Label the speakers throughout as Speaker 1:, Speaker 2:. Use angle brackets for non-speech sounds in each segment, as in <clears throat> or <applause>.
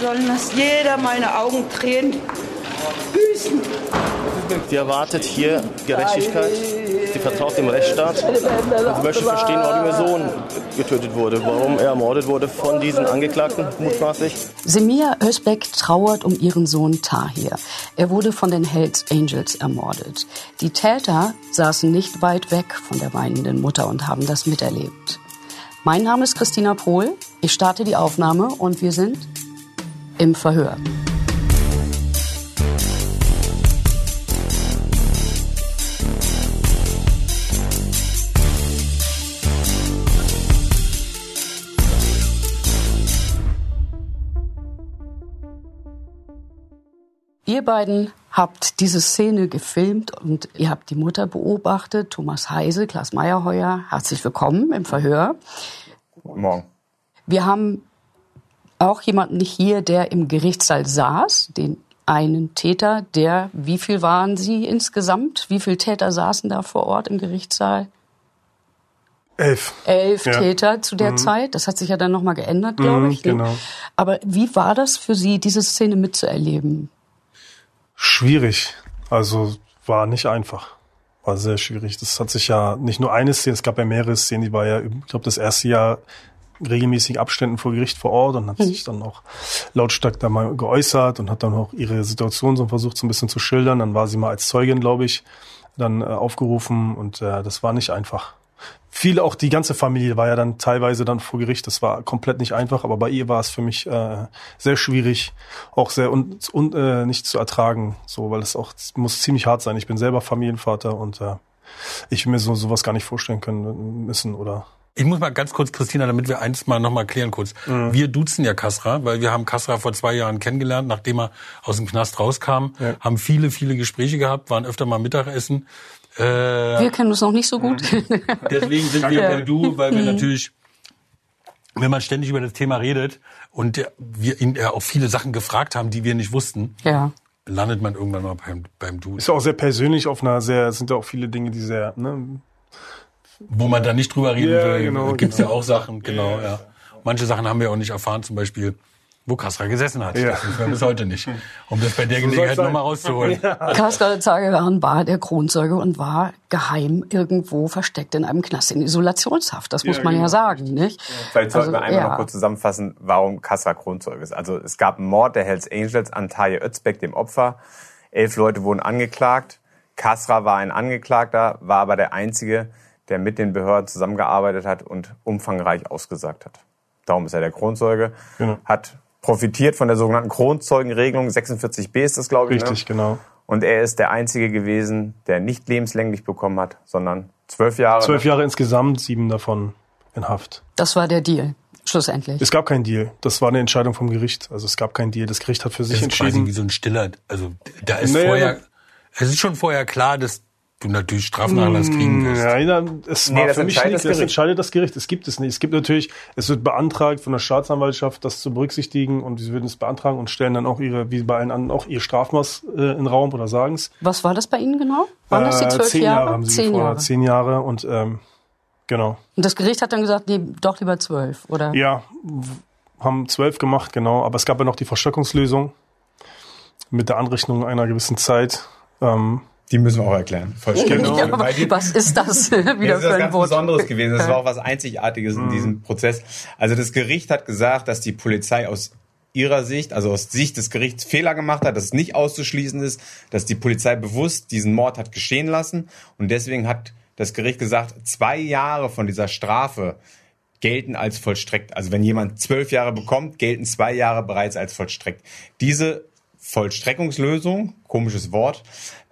Speaker 1: sollen das jeder meine Augen Tränen büßen.
Speaker 2: Sie erwartet hier Gerechtigkeit. Sie vertraut dem Rechtsstaat. Und sie möchte verstehen, warum ihr Sohn getötet wurde, warum er ermordet wurde von diesen Angeklagten, mutmaßlich.
Speaker 3: Semia Özbek trauert um ihren Sohn Tahir. Er wurde von den Hells Angels ermordet. Die Täter saßen nicht weit weg von der weinenden Mutter und haben das miterlebt. Mein Name ist Christina Pohl. Ich starte die Aufnahme und wir sind im Verhör. Ihr beiden habt diese Szene gefilmt und ihr habt die Mutter beobachtet. Thomas Heise, Klaas Meyerheuer, herzlich willkommen im Verhör.
Speaker 4: Guten Morgen.
Speaker 3: Wir haben auch jemanden hier, der im Gerichtssaal saß, den einen Täter, der, wie viel waren Sie insgesamt? Wie viele Täter saßen da vor Ort im Gerichtssaal?
Speaker 5: Elf.
Speaker 3: Elf
Speaker 5: Ja.
Speaker 3: Täter zu der
Speaker 5: Mhm.
Speaker 3: Zeit. Das hat sich ja dann nochmal geändert, glaube
Speaker 5: Mhm,
Speaker 3: ich. ne?
Speaker 5: genau.
Speaker 3: Aber wie war das für Sie, diese Szene mitzuerleben?
Speaker 5: Schwierig. Also war nicht einfach. War sehr schwierig. Das hat sich ja nicht nur eine Szene, es gab ja mehrere Szenen, die war ja, ich glaube, das erste Jahr regelmäßig Abständen vor Gericht vor Ort und hat sich dann auch lautstark da mal geäußert und hat dann auch ihre Situation so versucht, so ein bisschen zu schildern. Dann war sie mal als Zeugin, glaube ich, dann äh, aufgerufen und äh, das war nicht einfach. Viele, auch die ganze Familie war ja dann teilweise dann vor Gericht. Das war komplett nicht einfach, aber bei ihr war es für mich äh, sehr schwierig, auch sehr un, un, äh, nicht zu ertragen, so, weil es auch muss ziemlich hart sein. Ich bin selber Familienvater und äh, ich will mir so sowas gar nicht vorstellen können müssen oder.
Speaker 6: Ich muss mal ganz kurz, Christina, damit wir eins mal nochmal klären kurz. Wir duzen ja Kasra, weil wir haben Kasra vor zwei Jahren kennengelernt, nachdem er aus dem Knast rauskam,
Speaker 5: Ja.
Speaker 6: haben viele, viele Gespräche gehabt, waren öfter mal Mittagessen. Äh,
Speaker 3: Wir kennen uns noch nicht so gut. <laughs>
Speaker 6: Deswegen sind wir bei du, weil wir natürlich, wenn man ständig über das Thema redet und wir ihn ja auch viele Sachen gefragt haben, die wir nicht wussten,
Speaker 3: ja.
Speaker 6: landet man irgendwann mal beim, beim Du.
Speaker 5: Ist ja auch sehr persönlich auf einer sehr, sind ja auch viele Dinge, die sehr, ne,
Speaker 6: Wo man da nicht drüber reden
Speaker 5: Ja,
Speaker 6: will,
Speaker 5: genau,
Speaker 6: gibt's
Speaker 5: genau.
Speaker 6: ja auch Sachen, genau, ja. Manche Sachen haben wir auch nicht erfahren, zum Beispiel, wo Kasra gesessen hat.
Speaker 5: Ja.
Speaker 6: Das wissen wir bis heute nicht. Um das bei der
Speaker 5: So
Speaker 6: Gelegenheit nochmal rauszuholen.
Speaker 3: Kaskar Zageran war der Kronzeuge und war geheim irgendwo versteckt in einem Knast in Isolationshaft. Das muss
Speaker 5: Ja,
Speaker 3: man ja
Speaker 5: genau.
Speaker 3: sagen, nicht?
Speaker 4: Vielleicht sollten
Speaker 3: Also,
Speaker 4: wir einmal
Speaker 3: ja.
Speaker 4: noch kurz zusammenfassen, warum Kassra Kronzeuge ist. Also es gab einen Mord der Hells Angels an Taye Özbek, dem Opfer. Elf Leute wurden angeklagt. Kassra war ein Angeklagter, war aber der Einzige, der mit den Behörden zusammengearbeitet hat und umfangreich ausgesagt hat. Darum ist er der Kronzeuge.
Speaker 5: Genau.
Speaker 4: Hat profitiert von der sogenannten Kronzeugenregelung. 46b ist das, glaube ich.
Speaker 5: richtig,
Speaker 4: Ne?
Speaker 5: genau.
Speaker 4: Und er ist der Einzige gewesen, der nicht lebenslänglich bekommen hat, sondern zwölf Jahre.
Speaker 5: Zwölf Jahre insgesamt, sieben davon in Haft.
Speaker 3: Das war der Deal, schlussendlich.
Speaker 5: Es gab keinen Deal. Das war eine Entscheidung vom Gericht. Also es gab keinen Deal. Das Gericht hat für sich
Speaker 6: Das ist quasi
Speaker 5: entschieden.
Speaker 6: wie so ein stiller, also da ist
Speaker 5: Naja,
Speaker 6: vorher,
Speaker 5: aber-
Speaker 6: es ist schon vorher klar, dass du natürlich Strafnachlass kriegen wirst.
Speaker 5: Ja, ja, es
Speaker 4: Nee,
Speaker 5: war für mich
Speaker 4: entscheidet
Speaker 5: nicht,
Speaker 4: das
Speaker 5: entscheidet das Gericht. Es gibt es nicht. Es gibt natürlich, es wird beantragt von der Staatsanwaltschaft, das zu berücksichtigen und sie würden es beantragen und stellen dann auch ihre, wie bei allen anderen, auch ihr Strafmaß äh, in den Raum oder sagen es.
Speaker 3: Was war das bei Ihnen genau? Waren das die
Speaker 5: Äh,
Speaker 3: zwölf
Speaker 5: zehn
Speaker 3: Jahre?
Speaker 5: haben sie
Speaker 3: Zehn
Speaker 5: gefordert.
Speaker 3: Jahre.
Speaker 5: Zehn Jahre und ähm, genau.
Speaker 3: Und das Gericht hat dann gesagt, nee, doch lieber zwölf, oder?
Speaker 5: Ja, haben zwölf gemacht, genau. Aber es gab ja noch die Verstockungslösung mit der Anrechnung einer gewissen Zeit. Ähm,
Speaker 4: Die müssen wir auch erklären. Vollständig.
Speaker 5: Genau.
Speaker 3: Ja, aber
Speaker 4: Weil die-
Speaker 3: was ist das <laughs> wieder
Speaker 4: Das ist
Speaker 3: für
Speaker 4: was
Speaker 3: ein
Speaker 4: ganz
Speaker 3: Wort?
Speaker 4: Besonderes gewesen. Das war auch was Einzigartiges in diesem Prozess. Also das Gericht hat gesagt, dass die Polizei aus ihrer Sicht, also aus Sicht des Gerichts Fehler gemacht hat, dass es nicht auszuschließen ist, dass die Polizei bewusst diesen Mord hat geschehen lassen. Und deswegen hat das Gericht gesagt, zwei Jahre von dieser Strafe gelten als vollstreckt. Also wenn jemand zwölf Jahre bekommt, gelten zwei Jahre bereits als vollstreckt. Diese Vollstreckungslösung, komisches Wort,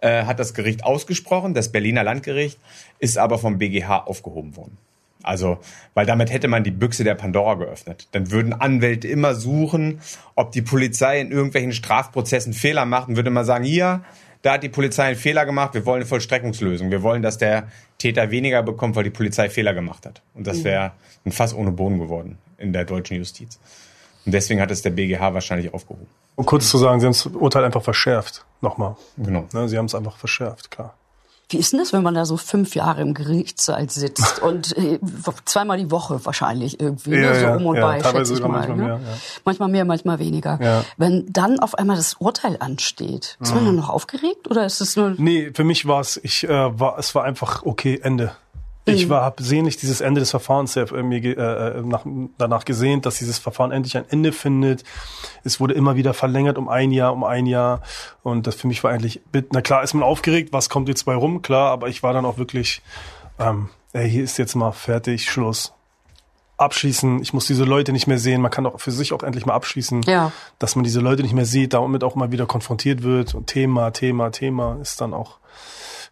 Speaker 4: äh, hat das Gericht ausgesprochen. Das Berliner Landgericht ist aber vom BGH aufgehoben worden. Also, weil damit hätte man die Büchse der Pandora geöffnet. Dann würden Anwälte immer suchen, ob die Polizei in irgendwelchen Strafprozessen Fehler macht und würde man sagen, hier, da hat die Polizei einen Fehler gemacht, wir wollen eine Vollstreckungslösung. Wir wollen, dass der Täter weniger bekommt, weil die Polizei Fehler gemacht hat. Und das wäre ein Fass ohne Boden geworden in der deutschen Justiz. Und deswegen hat es der BGH wahrscheinlich aufgehoben.
Speaker 5: um kurz zu sagen, sie haben das Urteil einfach verschärft. Nochmal.
Speaker 4: Genau.
Speaker 5: Ne, sie haben es einfach verschärft, klar.
Speaker 3: Wie ist denn das, wenn man da so fünf Jahre im Gerichtssaal sitzt <laughs> und äh, zweimal die Woche wahrscheinlich irgendwie,
Speaker 5: Ja,
Speaker 3: ne? so um und
Speaker 5: ja,
Speaker 3: bei,
Speaker 5: teilweise
Speaker 3: schätze ich
Speaker 5: sogar
Speaker 3: mal.
Speaker 5: manchmal
Speaker 3: ne?
Speaker 5: mehr, ja.
Speaker 3: Manchmal mehr, manchmal weniger.
Speaker 5: Ja.
Speaker 3: Wenn dann auf einmal das Urteil ansteht, ist man
Speaker 5: Mhm.
Speaker 3: dann noch aufgeregt oder ist es nur...
Speaker 5: Nee, für mich war es, ich äh, war, es war einfach okay, Ende. Ich war, habe sehnlich dieses Ende des Verfahrens sehr, äh, mir ge- äh, nach, danach gesehnt, dass dieses Verfahren endlich ein Ende findet. Es wurde immer wieder verlängert um ein Jahr, um ein Jahr. Und das für mich war eigentlich, na klar ist man aufgeregt, was kommt jetzt bei rum, klar, aber ich war dann auch wirklich, ähm, ey, hier ist jetzt mal fertig, Schluss. Abschließen, ich muss diese Leute nicht mehr sehen, man kann auch für sich auch endlich mal abschließen,
Speaker 3: Ja.
Speaker 5: dass man diese Leute nicht mehr sieht, damit auch mal wieder konfrontiert wird und Thema, Thema, Thema ist dann auch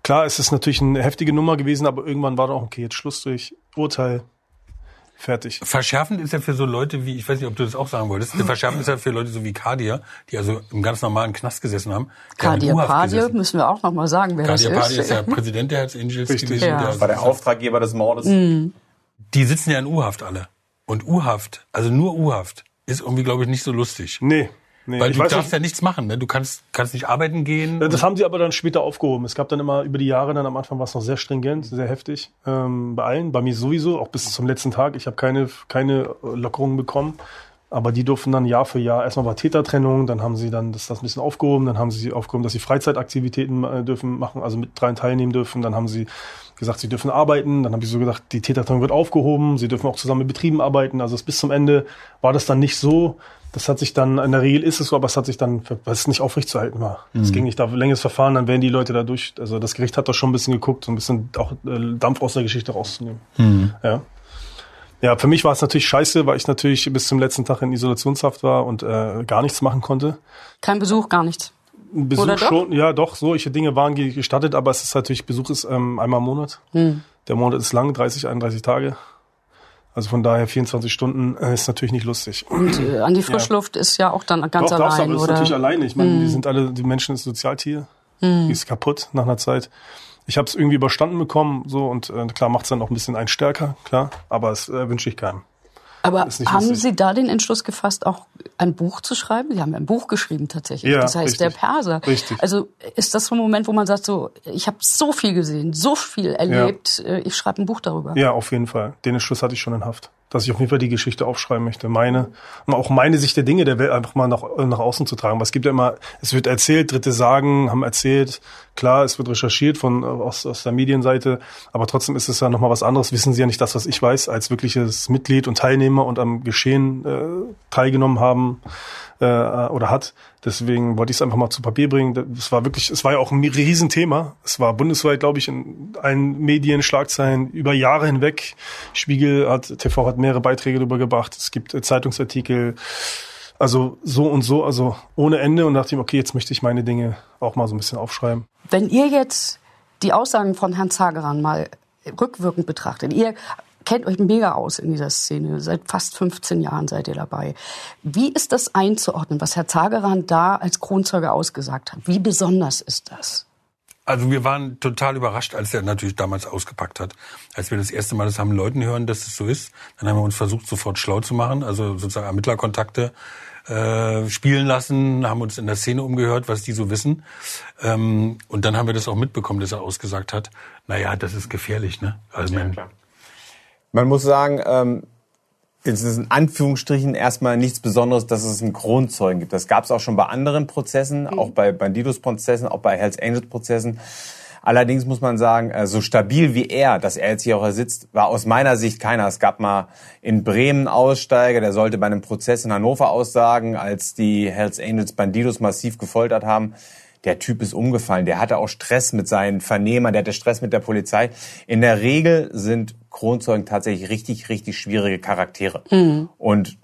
Speaker 5: Klar, es ist natürlich eine heftige Nummer gewesen, aber irgendwann war auch, okay, jetzt Schluss durch, Urteil, fertig.
Speaker 6: Verschärfend ist ja für so Leute wie, ich weiß nicht, ob du das auch sagen wolltest, verschärfend ist ja für Leute so wie Kadir, die also im ganz normalen Knast gesessen haben.
Speaker 3: Kadir Padir, müssen wir auch noch mal sagen, wer
Speaker 6: Kadir
Speaker 3: das
Speaker 6: Padir
Speaker 3: ist.
Speaker 6: ist ja Präsident der Hells Angels
Speaker 5: Richtig.
Speaker 6: gewesen.
Speaker 3: Ja.
Speaker 6: Der,
Speaker 4: War der Auftraggeber des Mordes.
Speaker 6: die sitzen ja in U-Haft alle. Und U-Haft, also nur U-Haft, ist irgendwie, glaube ich, nicht so lustig.
Speaker 5: Nee, nee.
Speaker 6: Weil du darfst
Speaker 5: nicht,
Speaker 6: ja nichts machen, ne? Du kannst, kannst nicht arbeiten gehen.
Speaker 5: das haben sie aber dann später aufgehoben. Es gab dann immer über die Jahre, dann am Anfang war es noch sehr stringent, sehr heftig. Ähm, bei allen, bei mir sowieso, auch bis zum letzten Tag. Ich habe keine, keine Lockerungen bekommen. Aber die durften dann Jahr für Jahr, erstmal war Tätertrennung, dann haben sie dann das, das ein bisschen aufgehoben, dann haben sie aufgehoben, dass sie Freizeitaktivitäten äh, dürfen machen, also mit dreien teilnehmen dürfen, dann haben sie gesagt, sie dürfen arbeiten, dann habe ich so gedacht, die Tätertrennung wird aufgehoben, sie dürfen auch zusammen mit Betrieben arbeiten, also bis zum Ende war das dann nicht so, das hat sich dann, in der Regel ist es so, aber es hat sich dann, weil es nicht aufrechtzuerhalten war. Es ging nicht da, längeres Verfahren, dann werden die Leute da durch, also das Gericht hat da schon ein bisschen geguckt, so ein bisschen auch äh, Dampf aus der Geschichte rauszunehmen. Ja. Ja, für mich war es natürlich scheiße, weil ich natürlich bis zum letzten Tag in Isolationshaft war und äh, gar nichts machen konnte.
Speaker 3: Kein Besuch, gar nichts.
Speaker 5: Ein Besuch
Speaker 3: Oder doch?
Speaker 5: schon, ja doch, solche Dinge waren ge- gestattet, aber es ist natürlich, Besuch ist ähm, einmal im Monat.
Speaker 3: Hm.
Speaker 5: Der Monat ist lang, 30, 31 Tage. Also von daher 24 Stunden äh, ist natürlich nicht lustig.
Speaker 3: Und äh, an die Frischluft ist ja auch dann ganz
Speaker 5: Doch, darfst
Speaker 3: allein,
Speaker 5: aber das ist natürlich alleine. Ich meine, die sind alle, die Menschen ist Sozialtier. Die ist kaputt nach einer Zeit. Ich habe es irgendwie überstanden bekommen, so und äh, klar macht's dann auch ein bisschen einen stärker, klar, aber es äh, wünsche ich keinem.
Speaker 3: Aber haben
Speaker 5: lustig.
Speaker 3: Sie da den Entschluss gefasst, auch ein Buch zu schreiben? Sie haben ja ein Buch geschrieben tatsächlich.
Speaker 5: Ja,
Speaker 3: das heißt der
Speaker 5: richtig.
Speaker 3: Perser.
Speaker 5: Richtig.
Speaker 3: Also ist das so ein Moment, wo man sagt, so, ich habe so viel gesehen, so viel erlebt, äh, ich schreibe ein Buch darüber.
Speaker 5: Ja, auf jeden Fall. Den Entschluss hatte ich schon in Haft. Dass ich auf jeden Fall die Geschichte aufschreiben möchte. Meine, auch meine Sicht der Dinge der Welt einfach mal nach, nach außen zu tragen. Es gibt ja immer, es wird erzählt, Dritte sagen, haben erzählt. Klar, es wird recherchiert von, äh, aus, aus der Medienseite. Aber trotzdem ist es ja nochmal was anderes. Wissen Sie ja nicht das, was ich weiß, als wirkliches Mitglied und Teilnehmer und am Geschehen äh, teilgenommen haben äh, oder hat. Deswegen wollte ich es einfach mal zu Papier bringen. Es war wirklich, es war ja auch ein Riesenthema. Es war bundesweit, glaube ich, in allen Medien, Schlagzeilen über Jahre hinweg. Spiegel hat, TV hat mehrere Beiträge darüber gebracht. Es gibt äh, Zeitungsartikel. Also so und so, also ohne Ende und dachte ich, okay, jetzt möchte ich meine Dinge auch mal so ein bisschen aufschreiben.
Speaker 3: Wenn ihr jetzt die Aussagen von Herrn Zageran mal rückwirkend betrachtet, ihr kennt euch mega aus in dieser Szene, seit fast 15 Jahren seid ihr dabei. Wie ist das einzuordnen, was Herr Zageran da als Kronzeuge ausgesagt hat? Wie besonders ist das?
Speaker 6: Also wir waren total überrascht, als er natürlich damals ausgepackt hat. Als wir das erste Mal das haben Leuten hören, dass es so ist, dann haben wir uns versucht, sofort schlau zu machen, also sozusagen Ermittlerkontakte äh, spielen lassen, haben uns in der Szene umgehört, was die so wissen. Ähm, und dann haben wir das auch mitbekommen, dass er ausgesagt hat, naja, das ist gefährlich, ne? Also man,
Speaker 4: Man muss sagen, ähm, es ist in Anführungsstrichen erstmal nichts Besonderes, dass es einen Kronzeugen gibt. Das gab es auch schon bei anderen Prozessen, auch bei Bandidos-Prozessen, auch bei Hells Angels-Prozessen. Allerdings muss man sagen, äh, so stabil wie er, dass er jetzt hier auch sitzt, war aus meiner Sicht keiner. Es gab mal in Bremen Aussteiger, der sollte bei einem Prozess in Hannover aussagen, als die Hells Angels Bandidos massiv gefoltert haben. Der Typ ist umgefallen. Der hatte auch Stress mit seinen Vernehmern, der hatte Stress mit der Polizei. In der Regel sind Kronzeugen tatsächlich richtig, richtig schwierige Charaktere. Und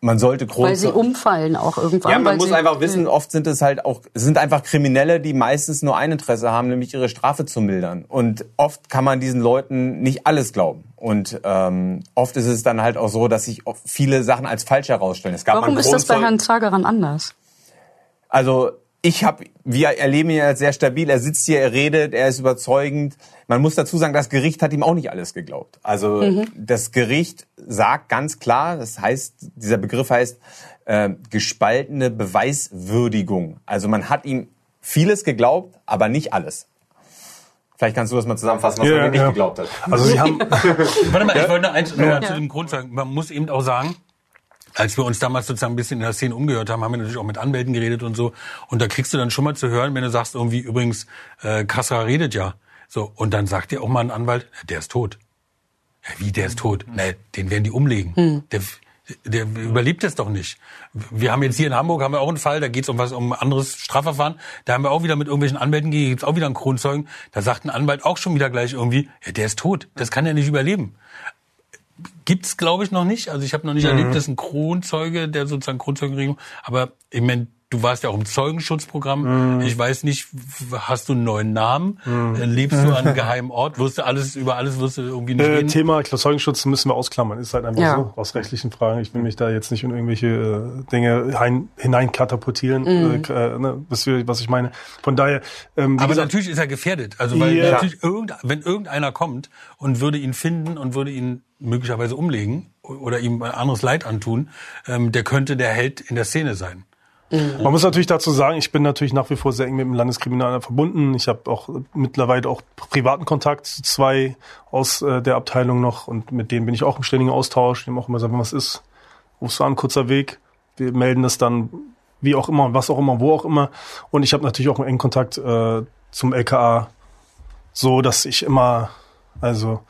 Speaker 4: man sollte
Speaker 3: Weil sie umfallen auch irgendwann.
Speaker 4: Ja, man muss einfach wissen, oft sind es halt auch, es sind einfach Kriminelle, die meistens nur ein Interesse haben, nämlich ihre Strafe zu mildern. Und oft kann man diesen Leuten nicht alles glauben. Und ähm, oft ist es dann halt auch so, dass sich viele Sachen als falsch herausstellen. Es gab
Speaker 3: Warum ist das bei Herrn Zageran anders?
Speaker 4: also ich habe, wir erleben ihn als sehr stabil. Er sitzt hier, er redet, er ist überzeugend. Man muss dazu sagen, das Gericht hat ihm auch nicht alles geglaubt. Also das Gericht sagt ganz klar, das heißt, dieser Begriff heißt äh, gespaltene Beweiswürdigung. Also man hat ihm vieles geglaubt, aber nicht alles. Vielleicht kannst du das mal zusammenfassen, was
Speaker 5: Ja,
Speaker 4: nicht
Speaker 5: ja.
Speaker 4: geglaubt hat.
Speaker 5: Also sie haben, <laughs> <laughs>
Speaker 6: Warte mal, ich wollte noch eins mal zu dem Grund sagen. Man muss eben auch sagen, als wir uns damals sozusagen ein bisschen in der Szene umgehört haben, haben wir natürlich auch mit Anwälten geredet und so. Und da kriegst du dann schon mal zu hören, wenn du sagst irgendwie, übrigens, äh, Kassa redet ja. So, und dann sagt dir auch mal ein Anwalt, der ist tot. Ja, wie, der ist tot? Nee, den werden die umlegen. Der, der überlebt es doch nicht. Wir haben jetzt hier in Hamburg haben wir auch einen Fall, da geht es um was um ein anderes Strafverfahren. Da haben wir auch wieder mit irgendwelchen Anwälten gegangen, gibt's auch wieder einen Kronzeugen. Da sagt ein Anwalt auch schon wieder gleich irgendwie, ja, der ist tot. Das kann ja nicht überleben. Gibt's, glaube ich, noch nicht. Also ich habe noch nicht erlebt, dass ein Kronzeuge, der sozusagen Kronzeugenregelung, aber ich mein, du warst ja auch im Zeugenschutzprogramm. Ich weiß nicht, hast du einen neuen Namen? Äh, Lebst du an einem <laughs> geheimen Ort? Wirst du alles, über alles wirst du irgendwie nicht
Speaker 5: äh,
Speaker 6: reden?
Speaker 5: Thema Zeugenschutz müssen wir ausklammern. Ist halt einfach
Speaker 3: Ja.
Speaker 5: so, aus rechtlichen Fragen. Ich will mich da jetzt nicht in irgendwelche äh, Dinge hein, hinein katapultieren, äh, ne, wisst ihr, was ich meine. Von daher, ähm,
Speaker 6: Aber
Speaker 5: gesagt,
Speaker 6: natürlich ist er gefährdet. Also weil
Speaker 5: Ja.
Speaker 6: natürlich irgend, wenn irgendeiner kommt und würde ihn finden und würde ihn möglicherweise umlegen oder ihm ein anderes Leid antun, ähm, der könnte der Held in der Szene sein.
Speaker 5: Man muss natürlich dazu sagen, ich bin natürlich nach wie vor sehr eng mit dem Landeskriminalamt verbunden. Ich habe auch mittlerweile auch privaten Kontakt zu zwei aus äh, der Abteilung noch und mit denen bin ich auch im ständigen Austausch. Die haben auch immer gesagt, wenn was ist, rufst du an, kurzer Weg. Wir melden das dann wie auch immer, was auch immer, wo auch immer. Und ich habe natürlich auch einen engen Kontakt äh, zum LKA, so dass ich immer, also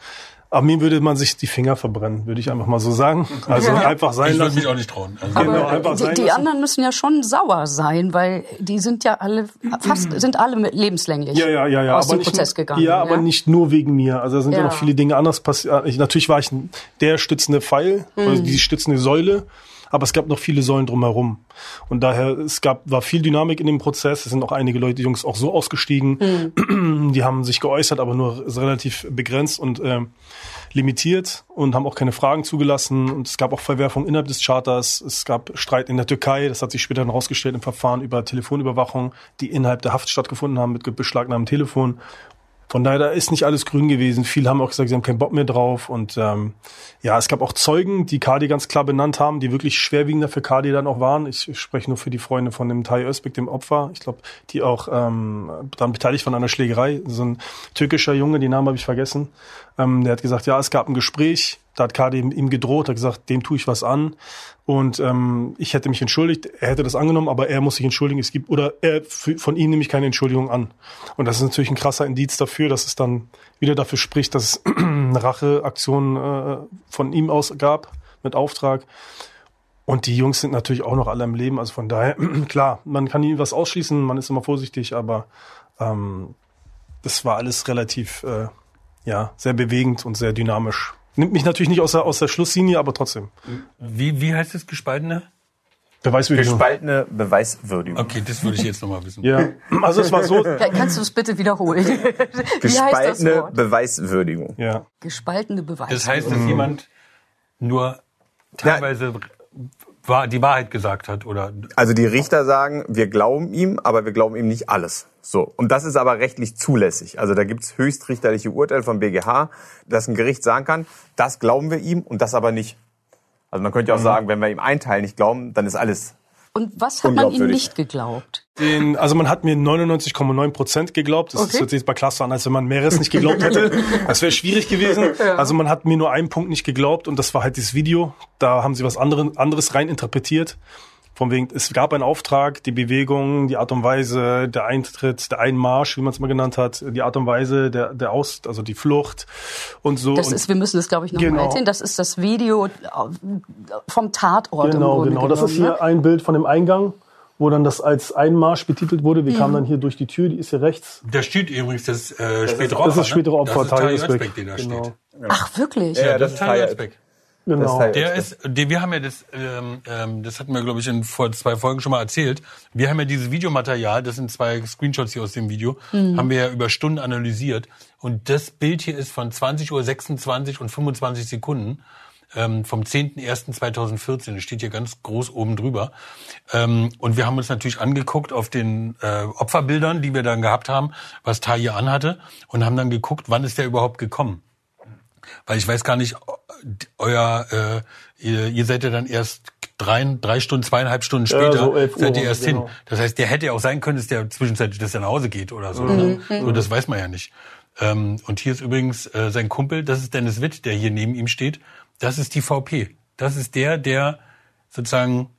Speaker 5: aber mir würde man sich die Finger verbrennen, würde ich einfach mal so sagen. Also
Speaker 3: Ja.
Speaker 5: einfach sein
Speaker 6: Ich würde mich auch nicht trauen. Also,
Speaker 5: Genau,
Speaker 3: Aber
Speaker 5: einfach
Speaker 3: die,
Speaker 5: sein
Speaker 3: die anderen müssen ja schon sauer sein, weil die sind ja alle fast sind alle mit lebenslänglich
Speaker 5: Ja, ja, ja, ja.
Speaker 3: aus dem
Speaker 5: nicht
Speaker 3: Prozess
Speaker 5: nur,
Speaker 3: gegangen.
Speaker 5: Ja, aber nicht nur wegen mir. Also da sind ja,
Speaker 3: Ja.
Speaker 5: noch viele Dinge anders passiert. Ich, natürlich war ich der stützende Pfeil,
Speaker 3: Mhm.
Speaker 5: also die stützende Säule, aber es gab noch viele Säulen drumherum. Und daher, es gab, war viel Dynamik in dem Prozess. Es sind auch einige Leute, die Jungs auch so ausgestiegen.
Speaker 3: Mhm.
Speaker 5: Die haben sich geäußert, aber nur relativ begrenzt und ähm, limitiert und haben auch keine Fragen zugelassen. Und es gab auch Verwerfungen innerhalb des Charters. Es gab Streit in der Türkei. Das hat sich später dann rausgestellt im Verfahren über Telefonüberwachung, die innerhalb der Haft stattgefunden haben mit beschlagnahmtem Telefon. Von daher, da ist nicht alles grün gewesen. Viele haben auch gesagt, sie haben keinen Bock mehr drauf. Und ähm, ja, es gab auch Zeugen, die Kadi ganz klar benannt haben, die wirklich schwerwiegender für Kadi dann auch waren. Ich spreche nur für die Freunde von dem Tai Özbek, dem Opfer. Ich glaube, die auch ähm, daran beteiligt an einer Schlägerei. So ein türkischer Junge, den Namen habe ich vergessen. Ähm, der hat gesagt, ja, es gab ein Gespräch. Da hat Kadi ihm- gedroht, hat gesagt, dem tue ich was an. Und ähm, ich hätte mich entschuldigt, er hätte das angenommen, aber er muss sich entschuldigen. Es gibt oder er von ihm nehme ich keine Entschuldigung an. Und das ist natürlich ein krasser Indiz dafür, dass es dann wieder dafür spricht, dass es <clears throat> eine Racheaktion äh, von ihm aus gab mit Auftrag. Und die Jungs sind natürlich auch noch alle im Leben. Also von daher, <clears throat> klar, man kann nie was ausschließen, man ist immer vorsichtig, aber ähm, das war alles relativ äh, ja, sehr bewegend und sehr dynamisch. Nimmt mich natürlich nicht aus der, aus der Schlusslinie, aber trotzdem.
Speaker 6: wie, wie heißt das Gespaltene?
Speaker 5: Beweiswürdigung.
Speaker 4: Gespaltene Beweiswürdigung.
Speaker 6: Okay, das würde ich jetzt nochmal wissen.
Speaker 5: Ja, also es war so.
Speaker 3: Ja, kannst du es bitte wiederholen? <laughs>
Speaker 4: Gespaltene? Beweiswürdigung.
Speaker 5: Ja.
Speaker 3: Gespaltene Beweise.
Speaker 6: Das heißt, dass jemand nur teilweise wahr- die Wahrheit gesagt hat oder
Speaker 4: Also die Richter sagen, wir glauben ihm, aber wir glauben ihm nicht alles. So. Und das ist aber rechtlich zulässig. Also da gibt's höchstrichterliche Urteile vom BGH, dass ein Gericht sagen kann, das glauben wir ihm und das aber nicht. Also man könnte ja auch sagen, wenn wir ihm einen Teil nicht glauben, dann ist alles.
Speaker 3: Und was hat man ihm
Speaker 4: Unglaubwürdig.
Speaker 3: nicht geglaubt?
Speaker 5: Den, also man hat mir 99,9 Prozent geglaubt. Das
Speaker 3: Okay.
Speaker 5: hört sich jetzt bei Klasse an, als wenn man mehres nicht geglaubt hätte. Das wäre schwierig gewesen. <laughs> Also man hat mir nur einen Punkt nicht geglaubt und das war halt dieses Video. Da haben sie was anderen, anderes rein interpretiert. Von wegen, es gab einen Auftrag, die Bewegung, die Art und Weise, der Eintritt, der Einmarsch, wie man es mal genannt hat, die Art und Weise, der, der Aus, also die Flucht und so.
Speaker 3: Das
Speaker 5: und
Speaker 3: ist, wir müssen das, glaube ich, nochmal
Speaker 5: Genau.
Speaker 3: erzählen. Das ist das Video äh, vom Tatort
Speaker 5: Genau, genau. Das ist hier ein Bild von dem Eingang, wo dann das als Einmarsch betitelt wurde. Wir
Speaker 3: Ja.
Speaker 5: kamen dann hier durch die Tür, die ist hier rechts.
Speaker 6: da steht übrigens das äh, spätere
Speaker 5: das
Speaker 6: Opfer.
Speaker 5: ist das spätere Opfer,
Speaker 6: ne? Das ist.
Speaker 5: Özbek,
Speaker 6: der da
Speaker 5: Genau.
Speaker 6: steht.
Speaker 3: ne? Ach, wirklich?
Speaker 4: Ja,
Speaker 6: Ja,
Speaker 4: das
Speaker 6: das
Speaker 4: ist
Speaker 6: Tayo Özbek.
Speaker 5: Genau.
Speaker 4: Das
Speaker 6: Der ist, der, wir haben ja das, ähm, ähm, das hatten wir glaube ich in vor zwei Folgen schon mal erzählt. Wir haben ja dieses Videomaterial, das sind zwei Screenshots hier aus dem Video, haben wir ja über Stunden analysiert. Und das Bild hier ist von 20 Uhr 26 und 25 Sekunden ähm, vom 10.01.2014. Das steht hier ganz groß oben drüber. Ähm, und wir haben uns natürlich angeguckt auf den äh, Opferbildern, die wir dann gehabt haben, was Taye anhatte und haben dann geguckt, wann ist der überhaupt gekommen. Weil ich weiß gar nicht, euer, äh, ihr, ihr seid ja dann erst drei, drei Stunden, zweieinhalb Stunden
Speaker 5: Ja,
Speaker 6: später
Speaker 5: so 11 Uhr,
Speaker 6: seid ihr erst
Speaker 5: genau.
Speaker 6: hin. Das heißt, der hätte ja auch sein können, dass der zwischenzeitlich dass er nach Hause geht oder so.
Speaker 3: Mhm.
Speaker 6: ne? So, das weiß man ja nicht. Ähm, und hier ist übrigens äh, sein Kumpel, das ist Dennis Witt, der hier neben ihm steht. Das ist die VP. Das ist der, der sozusagen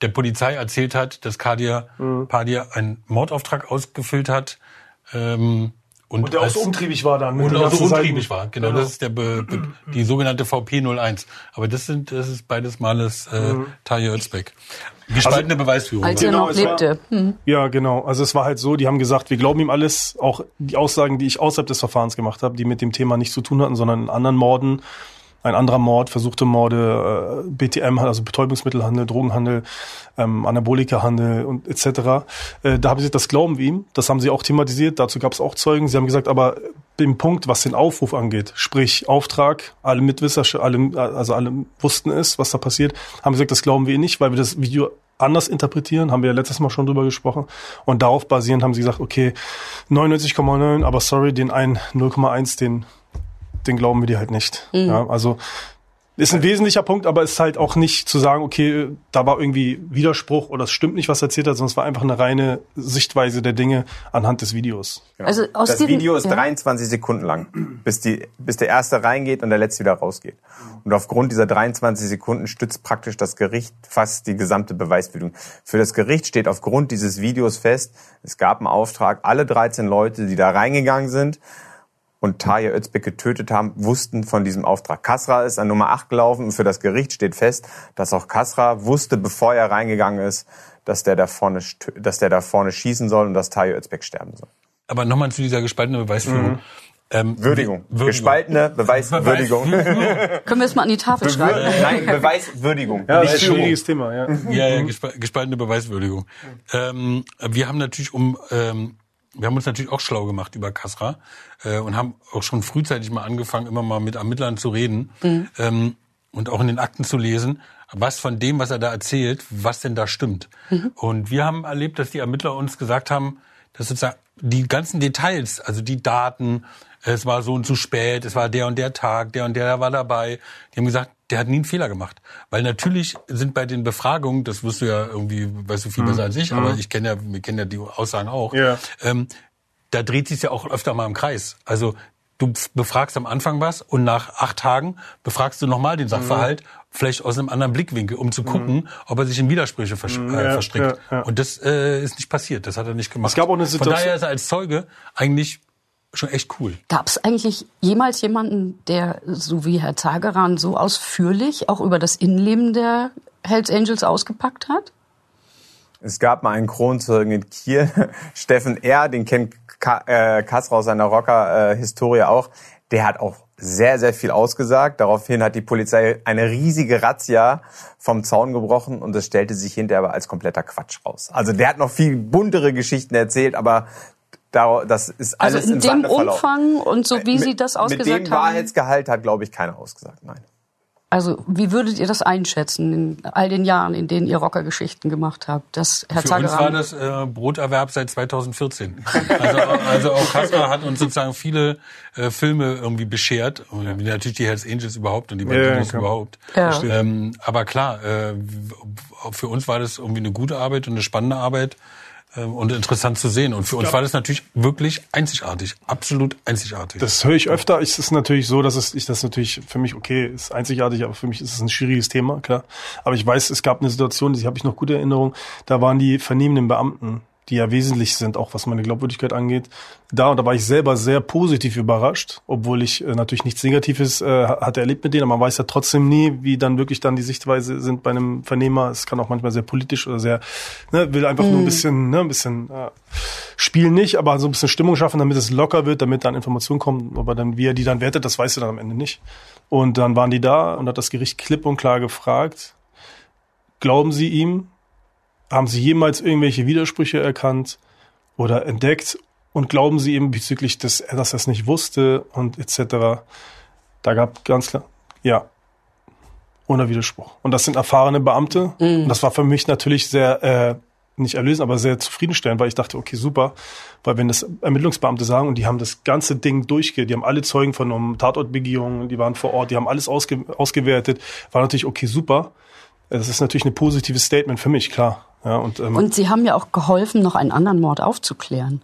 Speaker 6: der Polizei erzählt hat, dass Kadir mhm. Padir einen Mordauftrag ausgefüllt hat. Ähm,
Speaker 5: und, und der auch so umtriebig war dann.
Speaker 6: Und auch so umtriebig war, genau, genau. Das ist der Be, Be, die sogenannte VP01. Aber das sind das ist beides Males äh, mhm. Taje Özbeck. Gespaltene also, Beweisführung.
Speaker 3: Als er genau, noch lebte.
Speaker 5: War, mhm. Ja, genau. Also es war halt so, die haben gesagt, wir glauben ihm alles, auch die Aussagen, die ich außerhalb des Verfahrens gemacht habe, die mit dem Thema nichts zu tun hatten, sondern in anderen Morden ein anderer Mord, versuchte Morde, äh, BTM, also Betäubungsmittelhandel, Drogenhandel, ähm, Anabolikahandel und etc. Äh, da haben sie das glauben wir ihm, das haben sie auch thematisiert, dazu gab es auch Zeugen. Sie haben gesagt, aber dem Punkt, was den Aufruf angeht, sprich Auftrag, alle Mitwisser, alle, also alle wussten es, was da passiert, haben gesagt, das glauben wir nicht, weil wir das Video anders interpretieren, haben wir ja letztes Mal schon drüber gesprochen. Und darauf basierend haben sie gesagt, okay, 99,9, aber sorry, den einen 0,1, den den glauben wir dir halt nicht. Mhm. Ja, also ist ein wesentlicher Punkt, aber ist halt auch nicht zu sagen, okay, da war irgendwie Widerspruch oder es stimmt nicht, was er erzählt hat, sondern es war einfach eine reine Sichtweise der Dinge anhand des Videos.
Speaker 4: Genau. Also aus das Video ist ja. 23 Sekunden lang, bis, die, bis der erste reingeht und der letzte wieder rausgeht. Und aufgrund dieser 23 Sekunden stützt praktisch das Gericht fast die gesamte Beweisbildung. Für das Gericht steht aufgrund dieses Videos fest, es gab einen Auftrag, alle 13 Leute, die da reingegangen sind, und Taja Özbek getötet haben, wussten von diesem Auftrag. Kasra ist an Nummer 8 gelaufen und für das Gericht steht fest, dass auch Kasra wusste, bevor er reingegangen ist, dass der da vorne, dass der da vorne schießen soll und dass Taja Özbek sterben soll.
Speaker 6: Aber nochmal zu dieser gespaltenen Beweisführung. Mhm.
Speaker 4: Ähm, Würdigung. Würdigung. Gespaltene Beweiswürdigung. <laughs>
Speaker 3: Können wir es mal an die Tafel schreiben?
Speaker 4: Nein, <laughs> Beweiswürdigung.
Speaker 5: Ja, das ist ein schwieriges Thema. Ja,
Speaker 6: ja, ja gespaltene Beweiswürdigung. Ähm, wir haben natürlich um ähm, wir haben uns natürlich auch schlau gemacht über Kasra äh, und haben auch schon frühzeitig mal angefangen, immer mal mit Ermittlern zu reden mhm. ähm, und auch in den Akten zu lesen, was von dem, was er da erzählt, was denn da stimmt. Mhm. Und wir haben erlebt, dass die Ermittler uns gesagt haben, dass sozusagen die ganzen Details, also die Daten, es war so und so spät, es war der und der Tag, der und der war dabei. Die haben gesagt, der hat nie einen Fehler gemacht. Weil natürlich sind bei den Befragungen, das wirst du ja irgendwie, weißt du viel besser mhm. als ich, aber mhm. ich kenne ja, wir kennen ja die Aussagen auch. Ja. Ähm, da dreht sich ja auch öfter mal im Kreis. Also du befragst am Anfang was und nach acht Tagen befragst du nochmal den Sachverhalt, mhm. vielleicht aus einem anderen Blickwinkel, um zu gucken, mhm. ob er sich in Widersprüche vers mhm, äh, verstrickt. Ja, ja. Und das äh, ist nicht passiert, das hat er nicht gemacht.
Speaker 5: Es gab auch eine Situation.
Speaker 6: Von daher ist er als Zeuge eigentlich schon echt cool.
Speaker 3: Gab es eigentlich jemals jemanden, der so wie Herr Zageran so ausführlich auch über das Innenleben der Hells Angels ausgepackt hat?
Speaker 4: Es gab mal einen Kronzeugen in Kiel, <laughs> Steffen R., den kennt Ka äh, Kassra aus seiner Rocker-Historie auch. Der hat auch sehr, sehr viel ausgesagt. Daraufhin hat die Polizei eine riesige Razzia vom Zaun gebrochen und das stellte sich hinterher aber als kompletter Quatsch raus. Also der hat noch viel buntere Geschichten erzählt, aber das ist
Speaker 3: alles also in dem Umfang und so wie mit, Sie das ausgesagt haben. Mit dem
Speaker 4: Wahrheitsgehalt hat, glaube ich, keiner ausgesagt. Nein.
Speaker 3: Also wie würdet ihr das einschätzen in all den Jahren, in denen ihr Rockergeschichten gemacht habt? Das
Speaker 6: Herr Für Zageran uns war das äh, Broterwerb seit 2014. Also, also auch Kasper hat uns sozusagen viele äh, Filme irgendwie beschert. Und natürlich die Hells Angels überhaupt und die Bandidos ja, überhaupt. Ja. Ähm, aber klar, äh, für uns war das irgendwie eine gute Arbeit und eine spannende Arbeit. Ähm, und interessant zu sehen. Und für uns war das natürlich wirklich einzigartig, absolut einzigartig.
Speaker 5: Das höre ich öfter. Es ist natürlich so, dass es ich das natürlich für mich okay ist einzigartig, aber für mich ist es ein schwieriges Thema, klar. Aber ich weiß, es gab eine Situation, die habe ich noch gute Erinnerung. Da waren die vernehmenden Beamten die ja wesentlich sind, auch was meine Glaubwürdigkeit angeht. Da und da war ich selber sehr positiv überrascht, obwohl ich äh, natürlich nichts Negatives äh, hatte erlebt mit denen, aber man weiß ja trotzdem nie, wie dann wirklich dann die Sichtweise sind bei einem Vernehmer. Es kann auch manchmal sehr politisch oder sehr, ne, will einfach mhm. nur ein mhm. bisschen, ne, ein bisschen äh, spielen nicht, aber so ein bisschen Stimmung schaffen, damit es locker wird, damit dann Informationen kommen. Aber dann, wie er die dann wertet, das weißt du dann am Ende nicht. Und dann waren die da und hat das Gericht klipp und klar gefragt, glauben Sie ihm, haben Sie jemals irgendwelche Widersprüche erkannt oder entdeckt und glauben Sie eben bezüglich des, dass er es nicht wusste und etc. Da gab ganz klar, ja, ohne Widerspruch. Und das sind erfahrene Beamte. Mhm. Und das war für mich natürlich sehr, äh, nicht erlösen, aber sehr zufriedenstellend, weil ich dachte, okay, super, weil wenn das Ermittlungsbeamte sagen und die haben das ganze Ding durchgeht, die haben alle Zeugen vernommen, Tatortbegehungen, die waren vor Ort, die haben alles ausge ausgewertet, war natürlich okay, super. Das ist natürlich ein positives Statement für mich, klar. Ja, und,
Speaker 3: ähm, und Sie haben ja auch geholfen, noch einen anderen Mord aufzuklären.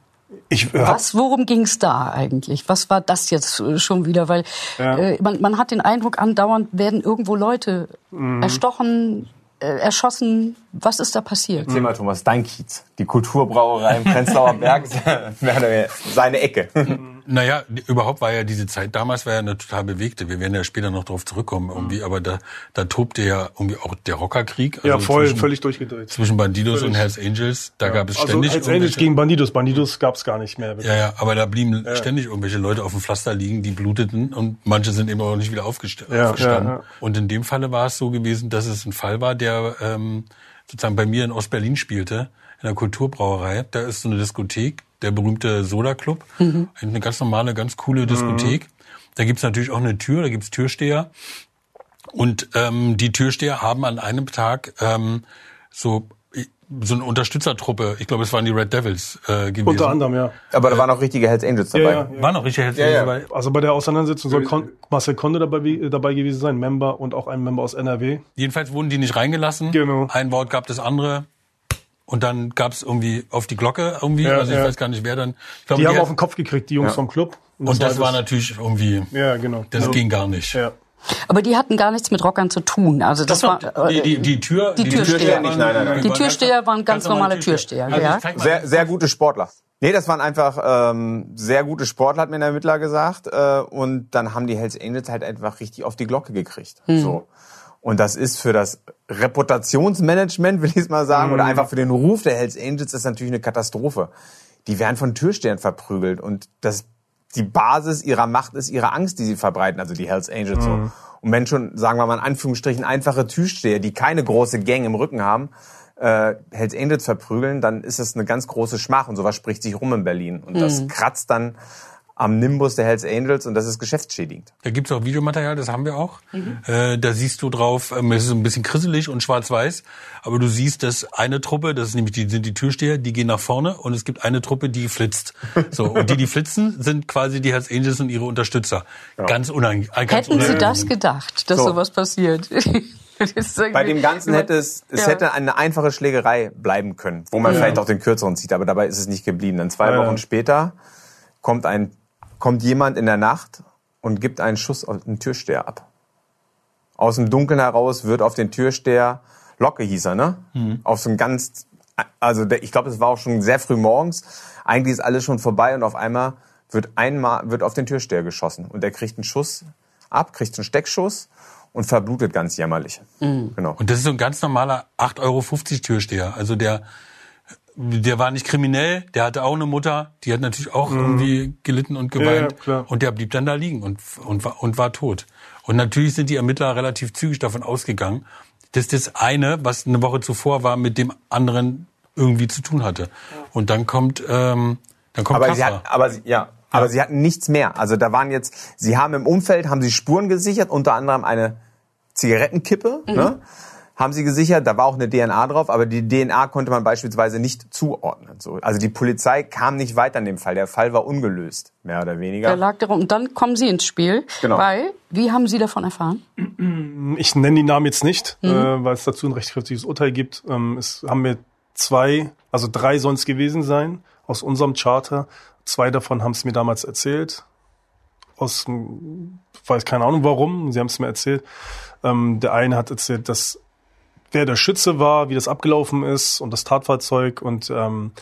Speaker 5: Ich, äh,
Speaker 3: Was, worum ging es da eigentlich? Was war das jetzt äh, schon wieder? Weil
Speaker 5: Ja.
Speaker 3: äh, man, man hat den Eindruck, andauernd werden irgendwo Leute
Speaker 5: Mhm.
Speaker 3: erstochen, äh, erschossen. Was ist da passiert?
Speaker 4: Erzähl mal, Thomas, dein Kiez. Die Kulturbrauerei im Prenzlauer Berg <laughs> <laughs> seine Ecke. <laughs>
Speaker 6: Naja, überhaupt war ja diese Zeit damals war ja eine total bewegte. Wir werden ja später noch drauf zurückkommen irgendwie, aber da, da tobte ja irgendwie auch der Rockerkrieg.
Speaker 5: ja,
Speaker 6: also
Speaker 5: voll,
Speaker 6: zwischen,
Speaker 5: völlig durchgedreht.
Speaker 6: zwischen Bandidos
Speaker 5: Völlig.
Speaker 6: und Hells Angels. Da gab es
Speaker 5: Also
Speaker 6: ständig
Speaker 5: Hells Angels gegen Bandidos. Bandidos gab's gar nicht mehr.
Speaker 6: Ja, ja, aber da blieben ständig irgendwelche Leute auf dem Pflaster liegen, die bluteten und manche sind eben auch nicht wieder aufgest-
Speaker 5: Ja,
Speaker 6: aufgestanden.
Speaker 5: ja, ja.
Speaker 6: Und in dem Falle war es so gewesen, dass es ein Fall war, der ähm, sozusagen bei mir in Ostberlin spielte, in der Kulturbrauerei. Da ist so eine Diskothek, der berühmte Soda Club. Eine ganz normale, ganz coole Diskothek. Da gibt's natürlich auch eine Tür, da gibt's Türsteher. Und ähm, die Türsteher haben an einem Tag ähm, so so eine Unterstützertruppe, ich glaube, es waren die Red Devils äh, gewesen.
Speaker 5: Unter anderem, ja.
Speaker 4: Aber da waren auch richtige Hells Angels dabei.
Speaker 5: Ja, ja, ja.
Speaker 6: War noch richtig
Speaker 4: Ja, ja.
Speaker 6: dabei.
Speaker 5: Also bei der Auseinandersetzung soll Kon Marcel Konde dabei, wie- dabei gewesen sein, Member und auch ein Member aus NRW.
Speaker 6: Jedenfalls wurden die nicht reingelassen.
Speaker 5: Genau.
Speaker 6: Ein Wort gab das andere. Und dann gab es irgendwie auf die Glocke irgendwie.
Speaker 5: Ja,
Speaker 6: also ich
Speaker 5: ja.
Speaker 6: weiß gar nicht, wer dann. Ich glaube,
Speaker 5: Die haben auf den Kopf gekriegt, die Jungs
Speaker 4: Ja.
Speaker 5: vom Club.
Speaker 6: und das war natürlich irgendwie.
Speaker 5: Ja, genau.
Speaker 6: Das
Speaker 5: Ja.
Speaker 6: ging gar nicht.
Speaker 5: Ja.
Speaker 3: Aber die hatten gar nichts mit Rockern zu tun. Also das
Speaker 6: Doch,
Speaker 3: war
Speaker 6: die, die, die Tür,
Speaker 3: die Türsteher
Speaker 4: nicht, nein, nein, nein.
Speaker 3: Die Türsteher waren ganz normale Türsteher,
Speaker 6: Also
Speaker 3: ja.
Speaker 4: Sehr,
Speaker 6: ganz
Speaker 4: sehr gute Sportler. Nee, das waren einfach ähm, sehr gute Sportler, hat mir der Ermittler gesagt. Äh, und dann haben die Hells Angels halt einfach richtig auf die Glocke gekriegt. So. Und das ist für das Reputationsmanagement, will ich es mal sagen, oder einfach für den Ruf der Hells Angels, das ist natürlich eine Katastrophe. Die werden von Türstehern verprügelt und das die Basis ihrer Macht ist ihre Angst, die sie verbreiten, also die Hells Angels so. Und wenn schon, sagen wir mal in Anführungsstrichen, einfache Türsteher, die keine große Gang im Rücken haben, äh, Hells Angels verprügeln, dann ist es eine ganz große Schmach und sowas spricht sich rum in Berlin. Und das kratzt dann am Nimbus der Hells Angels und das ist geschäftsschädigend.
Speaker 6: Da gibt's auch Videomaterial, das haben wir auch. Äh, da siehst du drauf, ähm, es ist so ein bisschen krisselig und schwarz-weiß, aber du siehst, dass eine Truppe, das ist nämlich die, sind die Türsteher, die gehen nach vorne und es gibt eine Truppe, die flitzt. So und die, die flitzen, sind quasi die Hells Angels und ihre Unterstützer. Ganz unangenehm. Ganz
Speaker 3: Hätten Sie
Speaker 6: unangenehm.
Speaker 3: das gedacht, dass
Speaker 4: So.
Speaker 3: sowas passiert? <laughs>
Speaker 4: Bei dem Ganzen hätte es, es
Speaker 3: Ja.
Speaker 4: hätte eine einfache Schlägerei bleiben können, wo man vielleicht auch den kürzeren zieht, aber dabei ist es nicht geblieben. Dann zwei
Speaker 5: Ja, ja.
Speaker 4: Wochen später kommt ein, kommt jemand in der Nacht und gibt einen Schuss auf den Türsteher ab. Aus dem Dunkeln heraus wird auf den Türsteher, Locke hieß er, ne? Auf so ein ganz, also der, ich glaube, es war auch schon sehr früh morgens. Eigentlich ist alles schon vorbei und auf einmal wird einmal, wird auf den Türsteher geschossen und der kriegt einen Schuss ab, kriegt einen Steckschuss und verblutet ganz jämmerlich. Genau.
Speaker 6: Und das ist so ein ganz normaler 8,50 Euro Türsteher. Also der, der war nicht kriminell, der hatte auch eine Mutter, die hat natürlich auch irgendwie gelitten und
Speaker 5: Ja,
Speaker 6: geweint.
Speaker 5: ja, klar.
Speaker 6: und der blieb dann da liegen und, und, war, und war tot. Und natürlich sind die Ermittler relativ zügig davon ausgegangen, dass das eine, was eine Woche zuvor war, mit dem anderen irgendwie zu tun hatte. Und dann kommt, ähm, dann kommt
Speaker 4: aber sie,
Speaker 6: Kaffer.
Speaker 4: hat, aber sie, ja, aber sie hatten nichts mehr. Also da waren jetzt, sie haben im Umfeld, haben sie Spuren gesichert, unter anderem eine Zigarettenkippe, ne? Haben sie gesichert, da war auch eine DNA drauf, aber die DNA konnte man beispielsweise nicht zuordnen. So. Also die Polizei kam nicht weiter in dem Fall. Der Fall war ungelöst, mehr oder weniger.
Speaker 3: Der lag darum. Und dann kommen Sie ins Spiel.
Speaker 4: Genau.
Speaker 3: Weil, wie haben Sie davon erfahren?
Speaker 5: Ich nenne die Namen jetzt nicht, äh, weil es dazu ein rechtskräftiges Urteil gibt. Ähm, es haben mir zwei, also drei sollen es gewesen sein, aus unserem Charter. Zwei davon haben es mir damals erzählt. Aus, dem- weiß keine Ahnung warum, sie haben es mir erzählt. Ähm, der eine hat erzählt, dass wer der Schütze war, wie das abgelaufen ist und das Tatfahrzeug und ähm,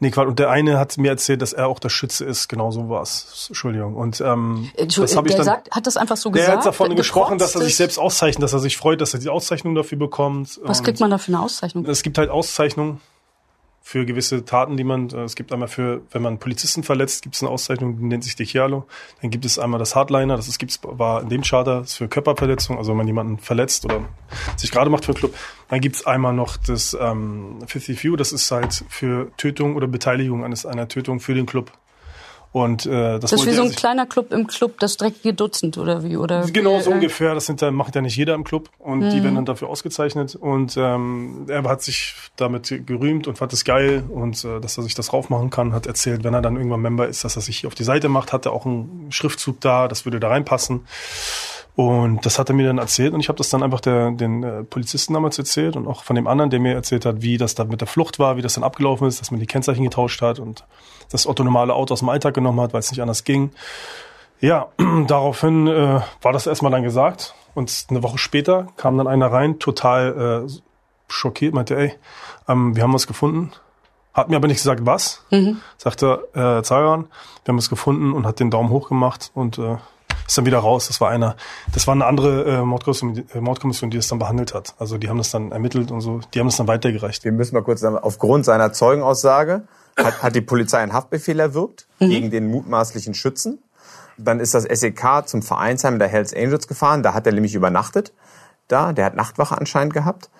Speaker 5: nee, Quatsch, und der eine hat mir erzählt, dass er auch der Schütze ist. Genau so war es. Entschuldigung. Und ähm, das habe ich
Speaker 3: der
Speaker 5: dann.
Speaker 3: sagt, hat das einfach so
Speaker 5: Der
Speaker 3: gesagt?
Speaker 5: hat davon gesprochen, dass er sich selbst auszeichnet, dass er sich freut, dass er die Auszeichnung dafür bekommt.
Speaker 3: Was
Speaker 5: Und
Speaker 3: kriegt man da für eine Auszeichnung?
Speaker 5: Es gibt halt Auszeichnungen für gewisse Taten, die man, äh, es gibt einmal für, wenn man Polizisten verletzt, gibt es eine Auszeichnung, die nennt sich Dechialo. Dann gibt es einmal das Hardliner, das ist, gibt's, war in dem Charter, ist für Körperverletzung, also wenn man jemanden verletzt oder sich gerade macht für einen Club. Dann gibt es einmal noch das ähm, 50 View, das ist halt für Tötung oder Beteiligung eines einer Tötung für den Club. Und äh, das,
Speaker 3: Das ist wie so ein kleiner Club im Club, das dreckige Dutzend oder wie? Oder
Speaker 5: Genau so
Speaker 3: äh,
Speaker 5: ungefähr. Das sind, dann- macht ja nicht jeder im Club und die werden dann dafür ausgezeichnet. Und ähm, er hat sich damit gerühmt und fand es geil und äh, dass er sich das raufmachen kann. Hat erzählt, wenn er dann irgendwann Member ist, dass er sich hier auf die Seite macht. Hat er auch einen Schriftzug da, das würde da reinpassen. Und das hat er mir dann erzählt und ich habe das dann einfach der, den äh, Polizisten damals erzählt und auch von dem anderen, der mir erzählt hat, wie das dann mit der Flucht war, wie das dann abgelaufen ist, dass man die Kennzeichen getauscht hat und das autonomale Auto aus dem Alltag genommen hat, weil es nicht anders ging. Ja, <clears throat> daraufhin äh, war das erstmal dann gesagt und eine Woche später kam dann einer rein, total äh, schockiert, meinte, ey, ähm, wir haben was gefunden. Hat mir aber nicht gesagt, was. Sagte äh, Zagan, wir haben es gefunden und hat den Daumen hoch gemacht und äh, ist dann wieder raus. Das war einer, das war eine andere äh, Mordkommission, äh, Mordkommission, die das dann behandelt hat. Also die haben das dann ermittelt und so, die haben das dann weitergereicht.
Speaker 4: Wir müssen mal kurz sagen, aufgrund seiner Zeugenaussage hat, hat die Polizei einen Haftbefehl erwirkt gegen den mutmaßlichen Schützen. Dann ist das SEK zum Vereinsheim der Hells Angels gefahren. Da hat er nämlich übernachtet. Da, der hat Nachtwache anscheinend gehabt.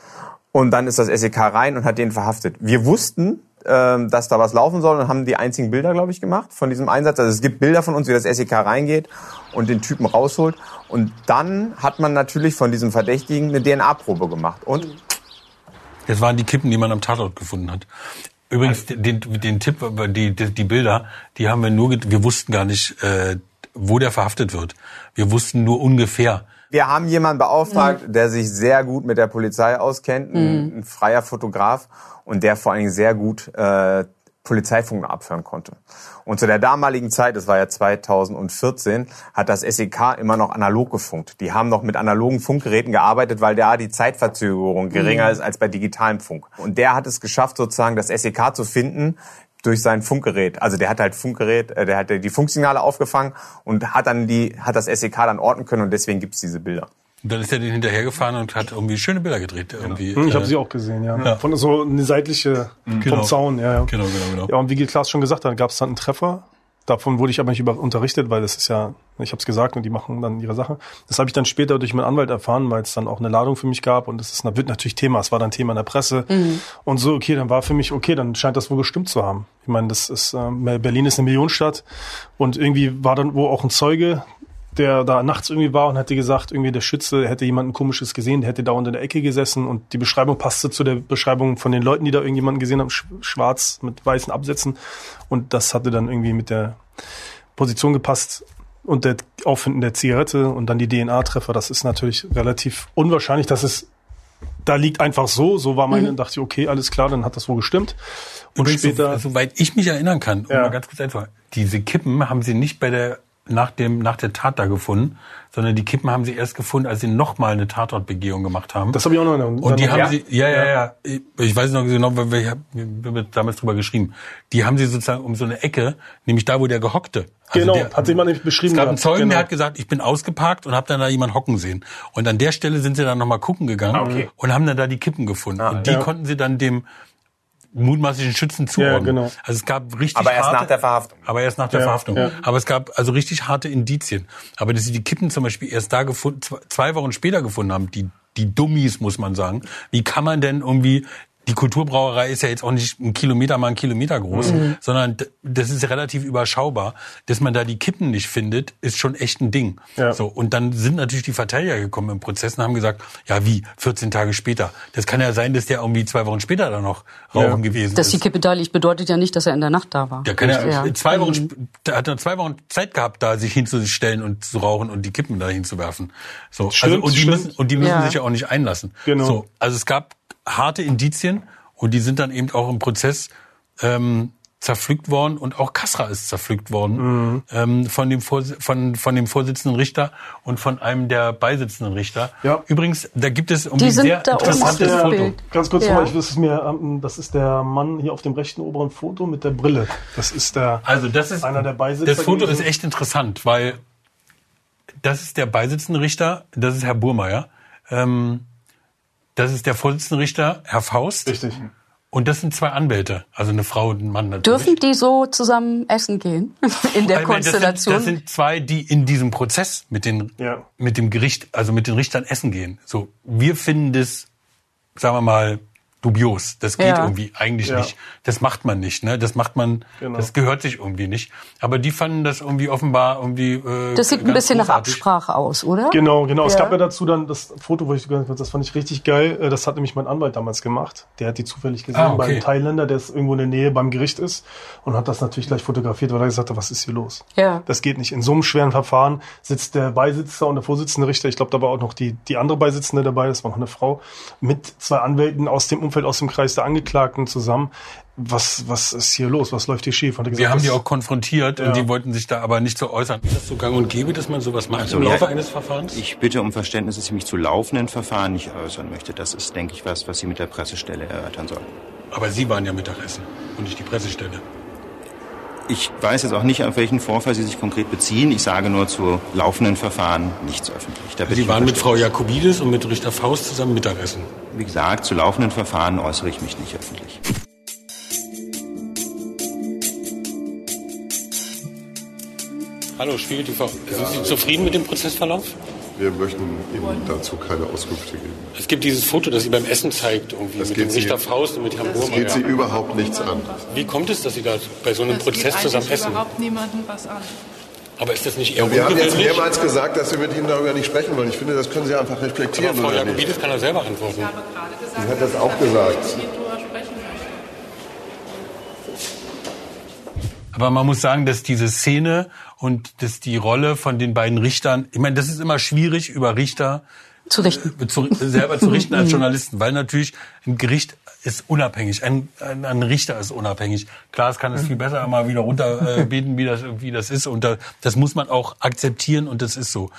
Speaker 4: Und dann ist das SEK rein und hat den verhaftet. Wir wussten, ähm, dass da was laufen soll und haben die einzigen Bilder, glaube ich, gemacht von diesem Einsatz. Also es gibt Bilder von uns, wie das SEK reingeht und den Typen rausholt. Und dann hat man natürlich von diesem Verdächtigen eine DNA-Probe gemacht. Und
Speaker 6: Das waren die Kippen, die man am Tatort gefunden hat. Übrigens, den, den Tipp, die, die, die Bilder, die haben wir nur, wir wussten gar nicht, äh, wo der verhaftet wird. Wir wussten nur ungefähr.
Speaker 4: Wir haben jemanden beauftragt, der sich sehr gut mit der Polizei auskennt, ein, ein freier Fotograf und der vor allen Dingen sehr gut äh, Polizeifunk abhören konnte. Und zu der damaligen Zeit, das war ja 2014, hat das SEK immer noch analog gefunkt. Die haben noch mit analogen Funkgeräten gearbeitet, weil da die Zeitverzögerung geringer ist als bei digitalem Funk. Und der hat es geschafft, sozusagen das SEK zu finden, durch sein Funkgerät. Also der hat halt Funkgerät, äh, der hat die Funksignale aufgefangen und hat dann die, hat das SEK dann orten können und deswegen gibt's diese Bilder.
Speaker 6: Und dann ist er den hinterhergefahren und hat irgendwie schöne Bilder gedreht. Irgendwie.
Speaker 5: Hm, Ich habe
Speaker 6: Äh,
Speaker 5: sie auch gesehen, ja.
Speaker 6: Ja.
Speaker 5: Von so eine seitliche
Speaker 6: Genau.
Speaker 5: vom Zaun, ja, ja.
Speaker 6: Genau, genau, genau.
Speaker 5: Ja, und wie Klaas schon gesagt hat, gab es dann einen Treffer. Davon wurde ich aber nicht über unterrichtet, weil das ist ja, ich habe es gesagt und die machen dann ihre Sache. Das habe ich dann später durch meinen Anwalt erfahren, weil es dann auch eine Ladung für mich gab und das ist, wird natürlich Thema. Es war dann Thema in der Presse und so. Okay, dann war für mich okay, dann scheint das wohl gestimmt zu haben. Ich meine, das ist ähm, Berlin ist eine Millionenstadt und irgendwie war dann wo auch ein Zeuge, der da nachts irgendwie war und hatte gesagt, irgendwie der Schütze hätte jemanden komisches gesehen, der hätte dauernd in der Ecke gesessen und die Beschreibung passte zu der Beschreibung von den Leuten, die da irgendjemanden gesehen haben, sch- schwarz mit weißen Absätzen und das hatte dann irgendwie mit der Position gepasst und der Auffinden der Zigarette und dann die DNA-Treffer, das ist natürlich relativ unwahrscheinlich, dass es da liegt einfach so, so war meine, dachte ich, okay, alles klar, dann hat das wohl gestimmt. Und
Speaker 6: Übrigens,
Speaker 5: später,
Speaker 6: so, soweit ich mich erinnern kann, um
Speaker 5: Ja.
Speaker 6: mal ganz kurz einfach, diese Kippen haben sie nicht bei der nach dem nach der Tat da gefunden, sondern die Kippen haben sie erst gefunden, als sie nochmal eine Tatortbegehung gemacht haben.
Speaker 5: das habe ich auch noch in
Speaker 6: und die haben
Speaker 5: ja.
Speaker 6: sie, ja, ja, ja, ich weiß noch genau, wir, wir haben damals drüber geschrieben. Die haben sie sozusagen um so eine Ecke, nämlich da, wo der gehockte.
Speaker 5: Genau,
Speaker 6: der,
Speaker 5: hat jemand nämlich beschrieben
Speaker 6: Es gab einen Zeugen,
Speaker 5: genau.
Speaker 6: der hat gesagt, ich bin ausgeparkt und habe dann da jemand hocken sehen. Und an der Stelle sind sie dann nochmal gucken gegangen
Speaker 4: okay.
Speaker 6: und haben dann da die Kippen gefunden. und die
Speaker 5: ja.
Speaker 6: konnten sie dann dem mutmaßlichen Schützen zuordnen.
Speaker 5: genau.
Speaker 6: Also es gab richtig
Speaker 4: Aber erst
Speaker 6: harte,
Speaker 4: nach der Verhaftung.
Speaker 6: Aber erst nach der
Speaker 5: Ja,
Speaker 6: Verhaftung.
Speaker 5: ja.
Speaker 6: Aber es gab also richtig harte Indizien. Aber dass sie die Kippen zum Beispiel erst da gefunden, zwei- zwei Wochen später gefunden haben, die, die Dummies, muss man sagen. Wie kann man denn irgendwie, die Kulturbrauerei ist ja jetzt auch nicht ein Kilometer mal ein Kilometer groß,
Speaker 5: Mhm.
Speaker 6: sondern das ist relativ überschaubar. Dass man da die Kippen nicht findet, ist schon echt ein Ding.
Speaker 5: Ja.
Speaker 6: So. Und dann sind natürlich die Verteidiger gekommen im Prozess und haben gesagt, ja wie, 14 Tage später. Das kann ja sein, dass der irgendwie zwei Wochen später dann noch rauchen gewesen
Speaker 3: Dass
Speaker 6: ist.
Speaker 3: die Kippe da liegt, bedeutet ja nicht, dass er in der Nacht da war.
Speaker 6: Der kann ja,
Speaker 3: Ja.
Speaker 6: zwei Wochen, der hat er zwei Wochen Zeit gehabt, da sich hinzustellen und zu rauchen und die Kippen da hinzuwerfen. So,
Speaker 5: Stimmt,
Speaker 6: also, und die
Speaker 5: stimmt.
Speaker 6: müssen, und die müssen
Speaker 3: Ja.
Speaker 6: sich ja auch nicht einlassen.
Speaker 5: Genau.
Speaker 6: So, also es gab harte Indizien und die sind dann eben auch im Prozess ähm, zerpflückt worden und auch Kasra ist zerpflückt worden
Speaker 5: Mhm.
Speaker 6: ähm, von dem von von dem Vorsitzenden Richter und von einem der beisitzenden Richter.
Speaker 5: Ja.
Speaker 6: Übrigens, da gibt es um
Speaker 3: Die
Speaker 6: ein
Speaker 3: sind
Speaker 6: sehr
Speaker 3: da
Speaker 6: interessantes
Speaker 3: dem
Speaker 6: Foto.
Speaker 3: Bild.
Speaker 5: Ganz kurz
Speaker 3: Ja.
Speaker 5: nochmal, ich das ist mir, ähm, das ist der Mann hier auf dem rechten oberen Foto mit der Brille. Das ist der.
Speaker 6: Also das ist
Speaker 5: Einer der Beisitzer
Speaker 6: Das Foto
Speaker 5: gewesen.
Speaker 6: ist echt interessant, weil das ist der beisitzende Richter, das ist Herr Burmeier. Ähm, das ist der Vorsitzende Richter, Herr Faust.
Speaker 5: Richtig.
Speaker 6: Und das sind zwei Anwälte, also eine Frau und ein Mann natürlich.
Speaker 3: Dürfen die so zusammen essen gehen <laughs> in der
Speaker 6: meine, das sind,
Speaker 3: Konstellation?
Speaker 6: das sind zwei, die in diesem Prozess mit den
Speaker 5: Ja.
Speaker 6: mit dem Gericht, also mit den Richtern essen gehen. So, wir finden das, sagen wir mal, dubios. Das geht
Speaker 3: Ja.
Speaker 6: irgendwie eigentlich
Speaker 5: Ja.
Speaker 6: nicht. Das macht man nicht, ne? Das macht man,
Speaker 5: Genau.
Speaker 6: das gehört sich irgendwie nicht. Aber die fanden das irgendwie offenbar irgendwie. Äh,
Speaker 3: Das sieht ein bisschen nach
Speaker 6: großartig.
Speaker 3: Absprache aus, oder?
Speaker 5: Genau, genau. Es
Speaker 3: Ja.
Speaker 5: gab ja dazu dann das Foto, wo ich das fand ich richtig geil. Äh, Das hat nämlich mein Anwalt damals gemacht. Der hat die zufällig gesehen
Speaker 6: Ah, okay.
Speaker 5: beim Thailänder, der ist irgendwo in der Nähe beim Gericht ist und hat das natürlich gleich fotografiert, weil er gesagt hat, was ist hier los?
Speaker 3: Ja.
Speaker 5: Das geht nicht. In so einem schweren Verfahren sitzt der Beisitzer und der Vorsitzende Richter, ich glaube, da war auch noch die, die andere Beisitzende dabei, das war noch eine Frau, mit zwei Anwälten aus dem Umfeld, aus dem Kreis der Angeklagten zusammen. Was, was ist hier los? Was läuft hier schief? Hat er
Speaker 6: Wir
Speaker 5: gesagt,
Speaker 6: haben die auch konfrontiert
Speaker 5: Ja.
Speaker 6: und die wollten sich da aber nicht so äußern. Ist das so gang und gäbe, dass man sowas macht
Speaker 7: Also,
Speaker 6: im
Speaker 7: ja,
Speaker 6: Laufe eines Verfahrens?
Speaker 7: Ich bitte um Verständnis, dass ich mich zu laufenden Verfahren nicht äußern möchte. Das ist, denke ich, was, was Sie mit der Pressestelle erörtern sollen.
Speaker 6: aber Sie waren ja Mittagessen und nicht die Pressestelle.
Speaker 7: Ich weiß jetzt auch nicht, auf welchen Vorfall Sie sich konkret beziehen. Ich sage nur zu laufenden Verfahren nichts öffentlich. Da
Speaker 6: Sie
Speaker 7: ich
Speaker 6: waren mit Frau. Jakobidis und mit Richter Faust zusammen Mittagessen.
Speaker 7: Wie gesagt, zu laufenden Verfahren äußere ich mich nicht öffentlich.
Speaker 6: Hallo, Spiegel TV. Sind Sie zufrieden mit dem Prozessverlauf?
Speaker 8: Wir möchten Ihnen dazu keine Auskünfte geben.
Speaker 6: Es gibt dieses Foto, das Sie beim Essen zeigt, irgendwie
Speaker 8: Das
Speaker 6: mit
Speaker 8: geht
Speaker 6: dem
Speaker 8: Sie-
Speaker 6: Richter Faust und mit Herrn
Speaker 8: Das geht Sie überhaupt nichts an.
Speaker 6: Wie kommt es, dass Sie da bei so einem
Speaker 9: Das
Speaker 6: Prozess
Speaker 9: geht
Speaker 6: zusammen essen?
Speaker 9: überhaupt niemanden was an.
Speaker 6: Aber ist das nicht eher
Speaker 8: Wir haben jetzt mehrmals gesagt, dass wir mit Ihnen darüber nicht sprechen wollen. Ich finde, das können Sie einfach
Speaker 6: Aber
Speaker 8: reflektieren.
Speaker 6: Frau
Speaker 8: oder nicht?
Speaker 6: Jakobidis kann da selber antworten.
Speaker 9: Ich habe gerade gesagt,
Speaker 8: Sie hat das auch gesagt.
Speaker 6: Aber man muss sagen, dass diese Szene und dass die Rolle von den beiden Richtern, ich meine, das ist immer schwierig über Richter
Speaker 3: Zu richten.
Speaker 6: zu, selber zu richten als <laughs> Journalisten, weil natürlich ein Gericht ist unabhängig, ein, ein, ein Richter ist unabhängig. Klar, es kann es viel besser mal wieder runterbeten, äh, <laughs> wie das wie das ist und da, das muss man auch akzeptieren und das ist so.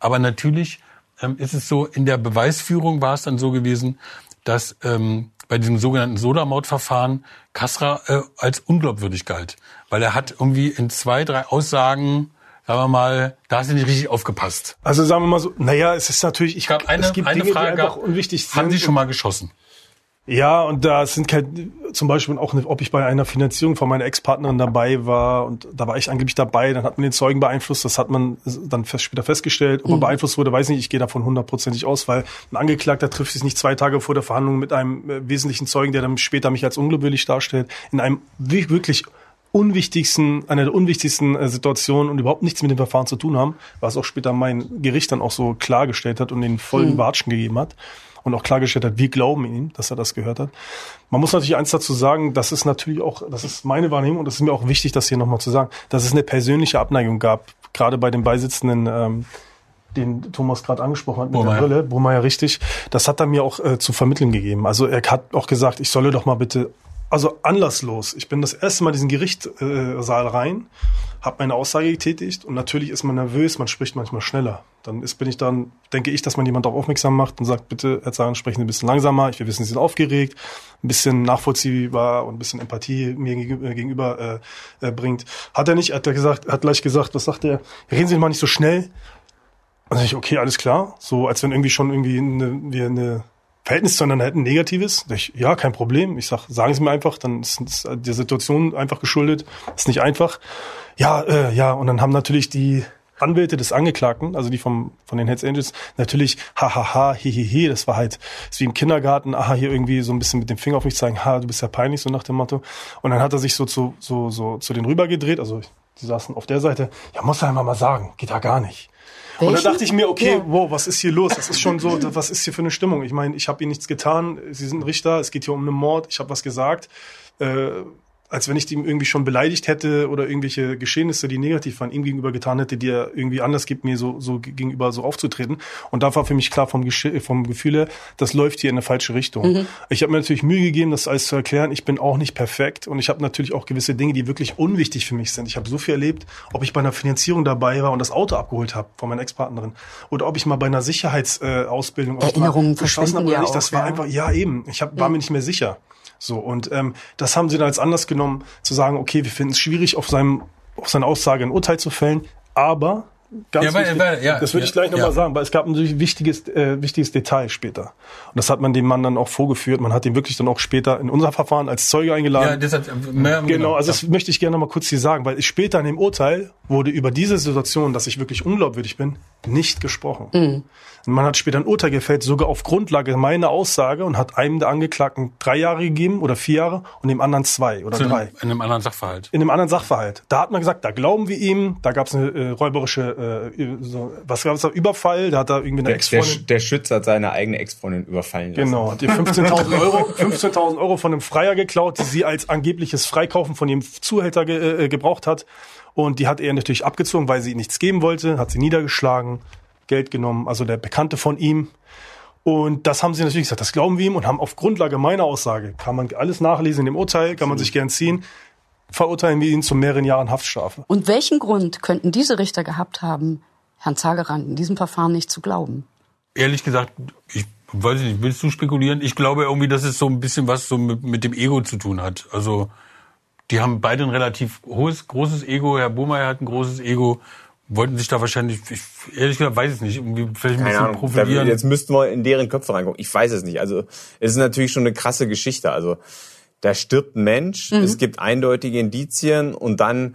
Speaker 6: Aber natürlich ähm, ist es so, in der Beweisführung war es dann so gewesen, dass ähm, bei diesem sogenannten Sodamord-Verfahren Kasra äh, als unglaubwürdig galt, weil er hat irgendwie in zwei, drei Aussagen Sagen wir mal, da hast du nicht richtig aufgepasst.
Speaker 5: Also sagen wir mal so, naja, es ist natürlich, ich
Speaker 6: habe eine,
Speaker 5: es gibt
Speaker 6: eine
Speaker 5: Dinge,
Speaker 6: Frage
Speaker 5: die einfach unwichtig sind.
Speaker 6: Haben Sie schon mal geschossen?
Speaker 5: Ja, und da sind kein, zum Beispiel auch, nicht, ob ich bei einer Finanzierung von meiner Ex-Partnerin dabei war und da war ich angeblich dabei, dann hat man den Zeugen beeinflusst, das hat man dann fest, später festgestellt. Ob er beeinflusst wurde, weiß ich nicht, ich gehe davon hundertprozentig aus, weil ein Angeklagter trifft sich nicht zwei Tage vor der Verhandlung mit einem äh, wesentlichen Zeugen, der dann später mich als unglaubwürdig darstellt, in einem wi- wirklich unwichtigsten, einer der unwichtigsten äh, Situationen und überhaupt nichts mit dem Verfahren zu tun haben, was auch später mein Gericht dann auch so klargestellt hat und den vollen Watschen gegeben hat und auch klargestellt hat, wir glauben ihm, dass er das gehört hat. Man muss natürlich eins dazu sagen, das ist natürlich auch, das ist meine Wahrnehmung und das ist mir auch wichtig, das hier nochmal zu sagen, dass es eine persönliche Abneigung gab, gerade bei dem Beisitzenden, ähm, den Thomas gerade angesprochen hat mit
Speaker 6: Burmeier.
Speaker 5: der Brille, Burmeier richtig, das hat er mir auch äh, zu vermitteln gegeben. Also er hat auch gesagt, ich solle doch mal bitte, also anlasslos, ich bin das erste Mal in diesen Gerichtssaal äh, Saal rein, habe meine Aussage getätigt und natürlich ist man nervös, man spricht manchmal schneller. Dann ist, bin ich dann, denke ich, dass man jemand darauf aufmerksam macht und sagt, bitte, Herr Zahn, sprechen Sie ein bisschen langsamer, ich, wir wissen, Sie sind aufgeregt, ein bisschen nachvollziehbar und ein bisschen Empathie mir gegenüber, gegenüber äh, äh, bringt. Hat er nicht, hat er gesagt, hat gleich gesagt, was sagt er? Reden Sie mal nicht so schnell. Dann ich, okay, alles klar. So, als wenn irgendwie schon irgendwie eine, wir eine Verhältnis zueinander hätten, negatives. Ich, ja, kein Problem. Ich sag, sagen Sie mir einfach, dann ist, ist der Situation einfach geschuldet. Ist nicht einfach. Ja, äh, ja, und dann haben natürlich die Anwälte des Angeklagten, also die vom, von den Hells Angels, natürlich, hahaha, hihihi, das war halt, ist wie im Kindergarten, aha, hier irgendwie so ein bisschen mit dem Finger auf mich zeigen, ha, du bist ja peinlich, so nach dem Motto. Und dann hat er sich so zu, so, so, zu den rübergedreht, also die saßen auf der Seite, ja, muss er einfach mal sagen, geht da gar nicht. Und dann dachte ich mir, okay,
Speaker 3: Ja.
Speaker 5: wow, was ist hier los? Das ist schon so, <laughs> was ist hier für eine Stimmung? Ich meine, ich habe Ihnen nichts getan. Sie sind Richter. Es geht hier um einen Mord. Ich habe was gesagt. Äh, als wenn ich ihm irgendwie schon beleidigt hätte oder irgendwelche Geschehnisse, die negativ waren, ihm gegenüber getan hätte, die er irgendwie anders gibt, mir so, so gegenüber so aufzutreten. Und da war für mich klar vom, Gesche vom Gefühl her, das läuft hier in eine falsche Richtung. Ich habe mir natürlich Mühe gegeben, das alles zu erklären. Ich bin auch nicht perfekt und ich habe natürlich auch gewisse Dinge, die wirklich unwichtig für mich sind. Ich habe so viel erlebt, ob ich bei einer Finanzierung dabei war und das Auto abgeholt habe von meiner Ex-Partnerin oder ob ich mal bei einer Sicherheitsausbildung äh,
Speaker 3: Erinnerungen
Speaker 5: geschossen habe oder
Speaker 3: ja
Speaker 5: nicht. Das war
Speaker 3: ja.
Speaker 5: einfach, ja eben, ich hab, war mir nicht mehr sicher. So, und ähm, das haben sie dann als Anlass genommen, zu sagen, okay, wir finden es schwierig, auf, seinem, auf seine Aussage ein Urteil zu fällen, aber ganz
Speaker 6: Ja, weil-
Speaker 5: wichtig,
Speaker 6: weil- ja,
Speaker 5: das würde ich
Speaker 6: ja,
Speaker 5: gleich nochmal
Speaker 6: ja.
Speaker 5: sagen, weil es gab ein natürlich wichtiges, äh, wichtiges Detail später. Und das hat man dem Mann dann auch vorgeführt. Man hat ihn wirklich dann auch später in unser Verfahren als Zeuge eingeladen.
Speaker 6: Ja, das hat, mehr,
Speaker 5: Genau, also
Speaker 6: ja.
Speaker 5: das möchte ich gerne noch mal kurz hier sagen, weil ich später in dem Urteil wurde über diese Situation, dass ich wirklich unglaubwürdig bin, nicht gesprochen.
Speaker 3: Mhm.
Speaker 5: Und man hat später ein Urteil gefällt, sogar auf Grundlage meiner Aussage und hat einem der Angeklagten drei Jahre gegeben oder vier Jahre und dem anderen zwei oder
Speaker 6: Zu
Speaker 5: drei.
Speaker 6: einem, in einem anderen Sachverhalt.
Speaker 5: In einem anderen Sachverhalt. Da hat man gesagt, da glauben wir ihm, da gab es eine äh, räuberische, äh, so, was gab es da, Überfall, da hat er irgendwie eine
Speaker 10: Der, der,
Speaker 5: Ex-Freundin.
Speaker 10: der Schützer hat seine eigene Ex-Freundin überfallen lassen.
Speaker 5: Genau, hat ihr 15.000 <laughs> Euro, 15.000 Euro von einem Freier geklaut, die sie als angebliches Freikaufen von ihrem Zuhälter ge, äh, gebraucht hat. Und die hat er natürlich abgezogen, weil sie ihm nichts geben wollte, hat sie niedergeschlagen, Geld genommen, also der Bekannte von ihm. Und das haben sie natürlich gesagt, das glauben wir ihm und haben auf Grundlage meiner Aussage, kann man alles nachlesen in dem Urteil, kann man sich gern ziehen, verurteilen wir ihn zu mehreren Jahren Haftstrafe.
Speaker 3: Und welchen Grund könnten diese Richter gehabt haben, Herrn Zagerand in diesem Verfahren nicht zu glauben?
Speaker 6: Ehrlich gesagt, ich weiß nicht, willst du spekulieren? Ich glaube irgendwie, dass es so ein bisschen was so mit, mit dem Ego zu tun hat. Also, die haben beide ein relativ hohes, großes Ego. Herr Bohmeier hat ein großes Ego. Wollten sich da wahrscheinlich, ich, ehrlich gesagt, weiß ich es nicht, irgendwie vielleicht ein bisschen
Speaker 4: Ahnung. Da,
Speaker 6: profilieren.
Speaker 4: jetzt müssten wir in deren Köpfe reingucken. Ich weiß es nicht. Also es ist natürlich schon eine krasse Geschichte. Also da stirbt ein Mensch,
Speaker 3: Mhm.
Speaker 4: es gibt eindeutige Indizien und dann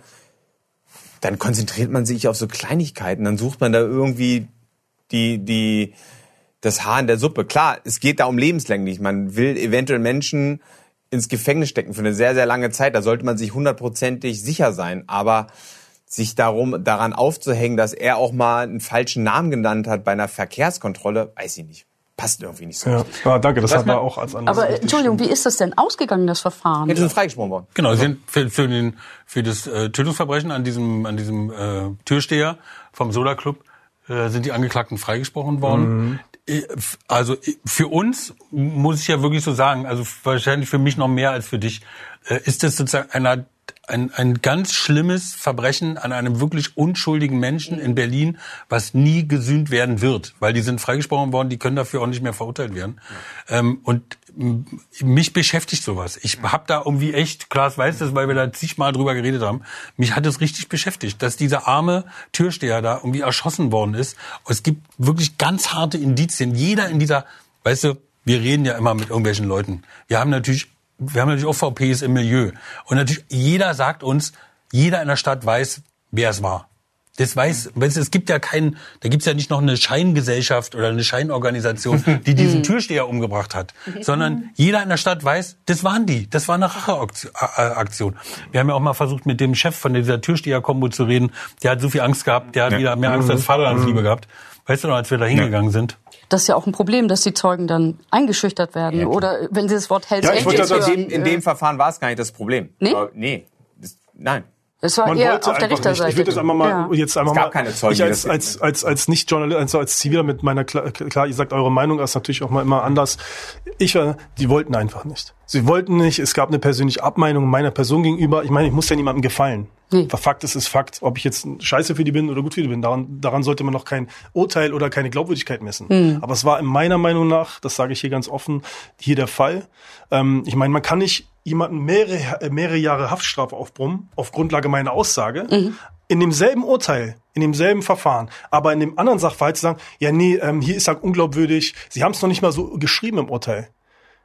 Speaker 4: dann konzentriert man sich auf so Kleinigkeiten. Dann sucht man da irgendwie die die das Haar in der Suppe. Klar, es geht da um lebenslänglich. Man will eventuell Menschen ins Gefängnis stecken für eine sehr, sehr lange Zeit. Da sollte man sich hundertprozentig sicher sein. Aber sich darum, daran aufzuhängen, dass er auch mal einen falschen Namen genannt hat bei einer Verkehrskontrolle, weiß ich nicht. Passt irgendwie nicht so
Speaker 5: Ja,
Speaker 4: richtig.
Speaker 5: ah, danke, das
Speaker 6: Was
Speaker 5: hat man auch als anderes.
Speaker 3: Aber Entschuldigung, wie ist das denn ausgegangen, das Verfahren?
Speaker 4: Jetzt sind freigesprochen worden.
Speaker 6: Genau, sie sind für, für, den, für das äh, Tötungsverbrechen an diesem, an diesem äh, Türsteher vom Soda Club äh, sind die Angeklagten freigesprochen worden. F- Also für uns muss ich ja wirklich so sagen, also wahrscheinlich für mich noch mehr als für dich, äh, ist das sozusagen einer, ein, ein ganz schlimmes Verbrechen an einem wirklich unschuldigen Menschen in Berlin, was nie gesühnt werden wird, weil die sind freigesprochen worden, die können dafür auch nicht mehr verurteilt werden. Ähm, und mich beschäftigt sowas. Ich habe da irgendwie echt, Klaas weiß das, weil wir da zigmal drüber geredet haben, mich hat es richtig beschäftigt, dass dieser arme Türsteher da irgendwie erschossen worden ist. Es gibt wirklich ganz harte Indizien. Jeder in dieser, weißt du, wir reden ja immer mit irgendwelchen Leuten. Wir haben natürlich, wir haben natürlich auch VPs im Milieu. Und natürlich, jeder sagt uns, jeder in der Stadt weiß, wer es war. Das weiß, weißt du, es gibt ja keinen, da gibt's ja nicht noch eine Scheingesellschaft oder eine Scheinorganisation, <laughs> die diesen Türsteher umgebracht hat, sondern jeder in der Stadt weiß, das waren die, das war eine Racheaktion. Wir haben ja auch mal versucht, mit dem Chef von dieser Türsteher-Kombo zu reden, der hat so viel Angst gehabt, der hat
Speaker 4: Ja.
Speaker 6: wieder mehr Angst als Vaterlandsliebe gehabt. Weißt du noch, als wir da hingegangen sind?
Speaker 3: Das ist ja auch ein Problem, dass die Zeugen dann eingeschüchtert werden. Oder wenn sie das Wort Hells
Speaker 5: Ja, ich wollte
Speaker 3: Angels
Speaker 5: das
Speaker 4: In dem, in dem Verfahren war es gar nicht das Problem.
Speaker 3: Nee?
Speaker 4: Aber nee. Das, nein.
Speaker 3: Das war
Speaker 5: Man
Speaker 3: eher
Speaker 5: wollte
Speaker 3: auf der
Speaker 5: einfach nicht.
Speaker 3: Richterseite.
Speaker 5: Ich würde das einmal mal
Speaker 3: Ja.
Speaker 5: jetzt einmal
Speaker 4: Es gab
Speaker 5: mal.
Speaker 4: keine Zeugen,
Speaker 5: ich als als als als nicht Journalist, also als Ziviler mit meiner klar, klar, ihr sagt eure Meinung ist natürlich auch mal immer anders. Ich war, die wollten einfach nicht. Sie wollten nicht. Es gab eine persönliche Abmeinung meiner Person gegenüber. Ich meine, ich muss ja niemandem gefallen.
Speaker 3: Nee.
Speaker 5: Fakt ist, ist Fakt. Ob ich jetzt scheiße für die bin oder gut für die bin, daran, daran sollte man noch kein Urteil oder keine Glaubwürdigkeit messen. Aber es war in meiner Meinung nach, das sage ich hier ganz offen, hier der Fall. Ähm, ich meine, man kann nicht jemanden mehrere, äh, mehrere Jahre Haftstrafe aufbrummen, auf Grundlage meiner Aussage, in demselben Urteil, in demselben Verfahren, aber in dem anderen Sachverhalt zu sagen, ja, nee, ähm, hier ist er unglaubwürdig, Sie haben es noch nicht mal so geschrieben im Urteil.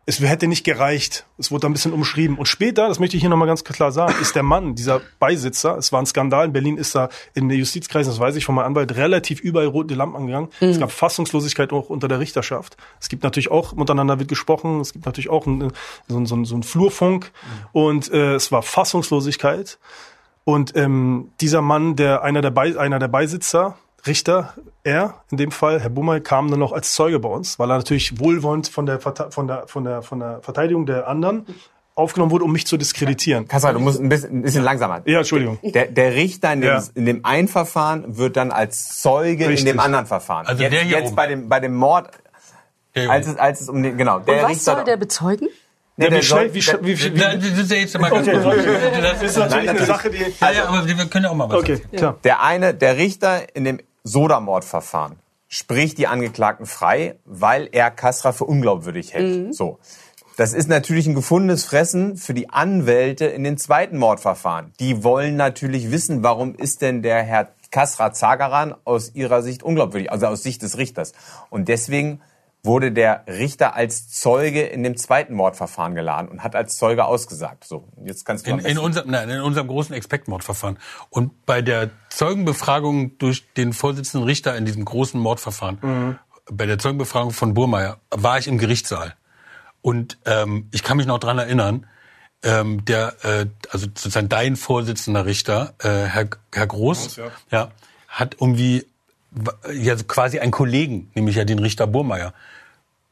Speaker 5: Es hätte nicht gereicht. Es wurde ein bisschen umschrieben. Und später, das möchte ich hier nochmal ganz klar sagen, ist der Mann, dieser Beisitzer, es war ein Skandal. In Berlin ist da in der Justizkreis, das weiß ich von meinem Anwalt, relativ überall rote Lampen angegangen. Es gab Fassungslosigkeit auch unter der Richterschaft. Es gibt natürlich auch, untereinander wird gesprochen, es gibt natürlich auch ein, so, ein- so, so ein Flurfunk. Und äh, es war Fassungslosigkeit. Und ähm, dieser Mann, der einer der, Bei, einer der Beisitzer, Richter, er in dem Fall, Herr Bummel, kam dann noch als Zeuge bei uns, weil er natürlich wohlwollend von der, von der, von der, von der Verteidigung der anderen aufgenommen wurde, um mich zu diskreditieren.
Speaker 4: Kassel, du musst ein bisschen, ein bisschen langsamer.
Speaker 5: Ja, Entschuldigung.
Speaker 4: Der, der Richter in dem,
Speaker 5: Ja.
Speaker 4: in dem einen Verfahren wird dann als Zeuge
Speaker 5: Richtig.
Speaker 4: in dem anderen Verfahren.
Speaker 6: Also
Speaker 4: jetzt,
Speaker 6: der hier
Speaker 4: jetzt
Speaker 6: oben.
Speaker 4: bei dem, bei dem Mord,
Speaker 6: Der
Speaker 4: als es, als es um den, genau, der
Speaker 3: Und was
Speaker 4: Richter.
Speaker 3: soll der bezeugen?
Speaker 4: nee,
Speaker 5: Ja,
Speaker 4: der
Speaker 5: wie schnell, wie, schnell- wie, wie, wie,
Speaker 6: Das ist ja jetzt mal ganz
Speaker 5: Okay,
Speaker 6: kurz.
Speaker 5: okay.
Speaker 6: Das
Speaker 5: ist natürlich eine Sache, die...
Speaker 6: Ja, ja, aber wir können ja auch mal was
Speaker 5: Okay, klar.
Speaker 4: Der eine, der Richter in dem Sodamordverfahren spricht die Angeklagten frei, weil er Kasra für unglaubwürdig hält. So. Das ist natürlich ein gefundenes Fressen für die Anwälte in den zweiten Mordverfahren. Die wollen natürlich wissen, warum ist denn der Herr Kasra Zagaran aus ihrer Sicht unglaubwürdig, also aus Sicht des Richters. Und deswegen
Speaker 11: wurde der Richter als Zeuge in dem zweiten Mordverfahren geladen und hat als Zeuge ausgesagt. So, jetzt kannst du
Speaker 6: In, in, unserem, nein, in unserem großen Expektmordverfahren. Und bei der Zeugenbefragung durch den Vorsitzenden Richter in diesem großen Mordverfahren,
Speaker 5: Mhm.
Speaker 6: bei der Zeugenbefragung von Burmeier, war ich im Gerichtssaal. Und ähm, ich kann mich noch dran erinnern, ähm, der, äh, also sozusagen dein Vorsitzender Richter, äh, Herr, Herr Groß,
Speaker 5: Groß,
Speaker 6: ja. hat irgendwie ja quasi einen Kollegen, nämlich ja den Richter Burmeier,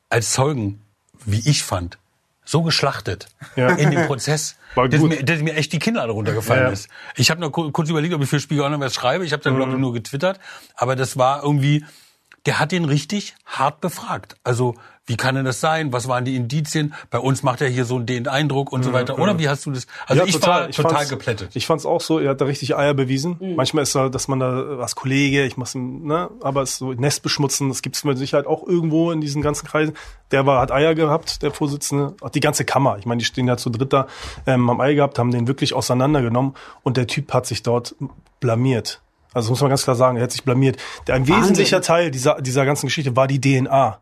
Speaker 6: als Zeugen, wie ich fand, so geschlachtet
Speaker 5: Ja.
Speaker 6: in dem Prozess, <laughs> dass mir, dass mir echt die Kinnlade runtergefallen
Speaker 5: Ja.
Speaker 6: ist. Ich habe noch ku- kurz überlegt, ob ich für Spiegel Online was schreibe. Ich habe dann, glaube
Speaker 5: Mhm.
Speaker 6: ich, nur getwittert. Aber das war irgendwie, der hat den richtig hart befragt. Also, wie kann denn das sein? Was waren die Indizien? Bei uns macht er hier so den Eindruck und so weiter. Oder wie hast du das? Also
Speaker 5: Mhm. Ja,
Speaker 6: ich war
Speaker 5: Ich
Speaker 6: total geplättet.
Speaker 5: Ich fand's auch so, er hat da richtig Eier bewiesen. Manchmal ist da, dass man da als Kollege, ich mach's, ne, aber es ist so Nest beschmutzen, das gibt's mit Sicherheit auch irgendwo in diesen ganzen Kreisen. Der war, hat Eier gehabt, der Vorsitzende, auch die ganze Kammer. Ich meine, die stehen ja zu dritt da, ähm, haben Eier gehabt, haben den wirklich auseinandergenommen und der Typ hat sich dort blamiert. Also das muss man ganz klar sagen, er hat sich blamiert. Ein wesentlicher Teil dieser, dieser ganzen Geschichte war die DNA.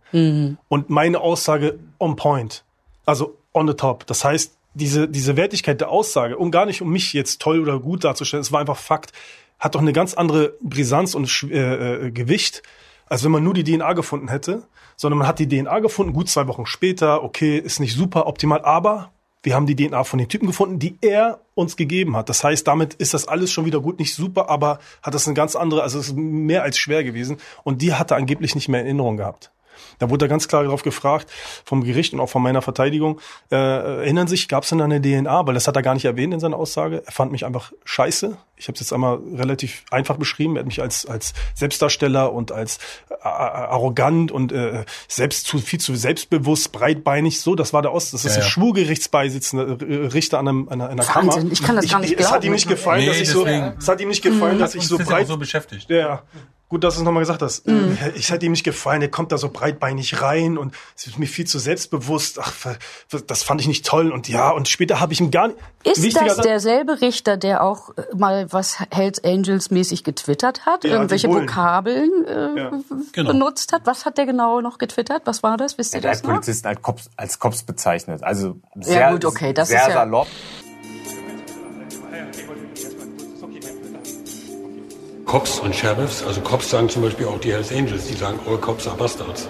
Speaker 5: Und meine Aussage on point. Also on the top. Das heißt, diese, diese Wertigkeit der Aussage, um gar nicht um mich jetzt toll oder gut darzustellen, es war einfach Fakt, hat doch eine ganz andere Brisanz und äh, äh, Gewicht, als wenn man nur die DNA gefunden hätte, sondern man hat die DNA gefunden, gut zwei Wochen später, okay, ist nicht super optimal, aber wir haben die DNA von den Typen gefunden, die er uns gegeben hat. Das heißt, damit ist das alles schon wieder gut, nicht super, aber hat das eine ganz andere, also es ist mehr als schwer gewesen und die hat er angeblich nicht mehr in Erinnerung gehabt. Da wurde er ganz klar darauf gefragt, vom Gericht und auch von meiner Verteidigung, äh, erinnern sich, gab es denn da eine DNA? Weil das hat er gar nicht erwähnt in seiner Aussage. Er fand mich einfach scheiße. Ich habe es jetzt einmal relativ einfach beschrieben. Er hat mich als, als Selbstdarsteller und als äh, arrogant und äh, selbst zu viel zu selbstbewusst, breitbeinig. So, das war der Ost. Das ist
Speaker 6: Ja,
Speaker 5: ein
Speaker 6: ja.
Speaker 5: Schwurgerichtsbeisitzender äh, Richter an einem, einer, einer
Speaker 3: Wahnsinn,
Speaker 5: Kammer.
Speaker 3: ich kann das gar nicht
Speaker 5: Es hat
Speaker 3: glauben.
Speaker 5: ihm nicht gefallen,
Speaker 6: Nee,
Speaker 5: dass ich so, es hat ihm nicht gefallen, dass ich so
Speaker 6: ist ja
Speaker 5: breit
Speaker 6: so beschäftigt.
Speaker 5: ja, gut, dass du es nochmal gesagt hast.
Speaker 3: Mhm.
Speaker 5: Äh, Ich hat ihm nicht gefallen, er kommt da so breitbeinig rein und es ist mir viel zu selbstbewusst. Ach, das fand ich nicht toll. Und ja, und später habe ich ihm gar nicht.
Speaker 3: Ist das derselbe Richter, der auch äh, mal was Hells Angels mäßig getwittert hat?
Speaker 5: Ja,
Speaker 3: Irgendwelche. Vokabeln äh,
Speaker 5: Ja.
Speaker 6: Genau.
Speaker 3: benutzt hat? Was hat der genau noch getwittert? Was war das? Wisst ihr
Speaker 11: der
Speaker 3: das
Speaker 11: hat
Speaker 3: noch?
Speaker 11: Polizisten als Cops, als Cops bezeichnet. Also sehr,
Speaker 3: gut, okay, das
Speaker 11: sehr
Speaker 3: ist ja-
Speaker 11: salopp.
Speaker 6: Cops und Sheriffs, also Cops sagen zum Beispiel auch die Hells Angels, die sagen, all Cops are Bastards.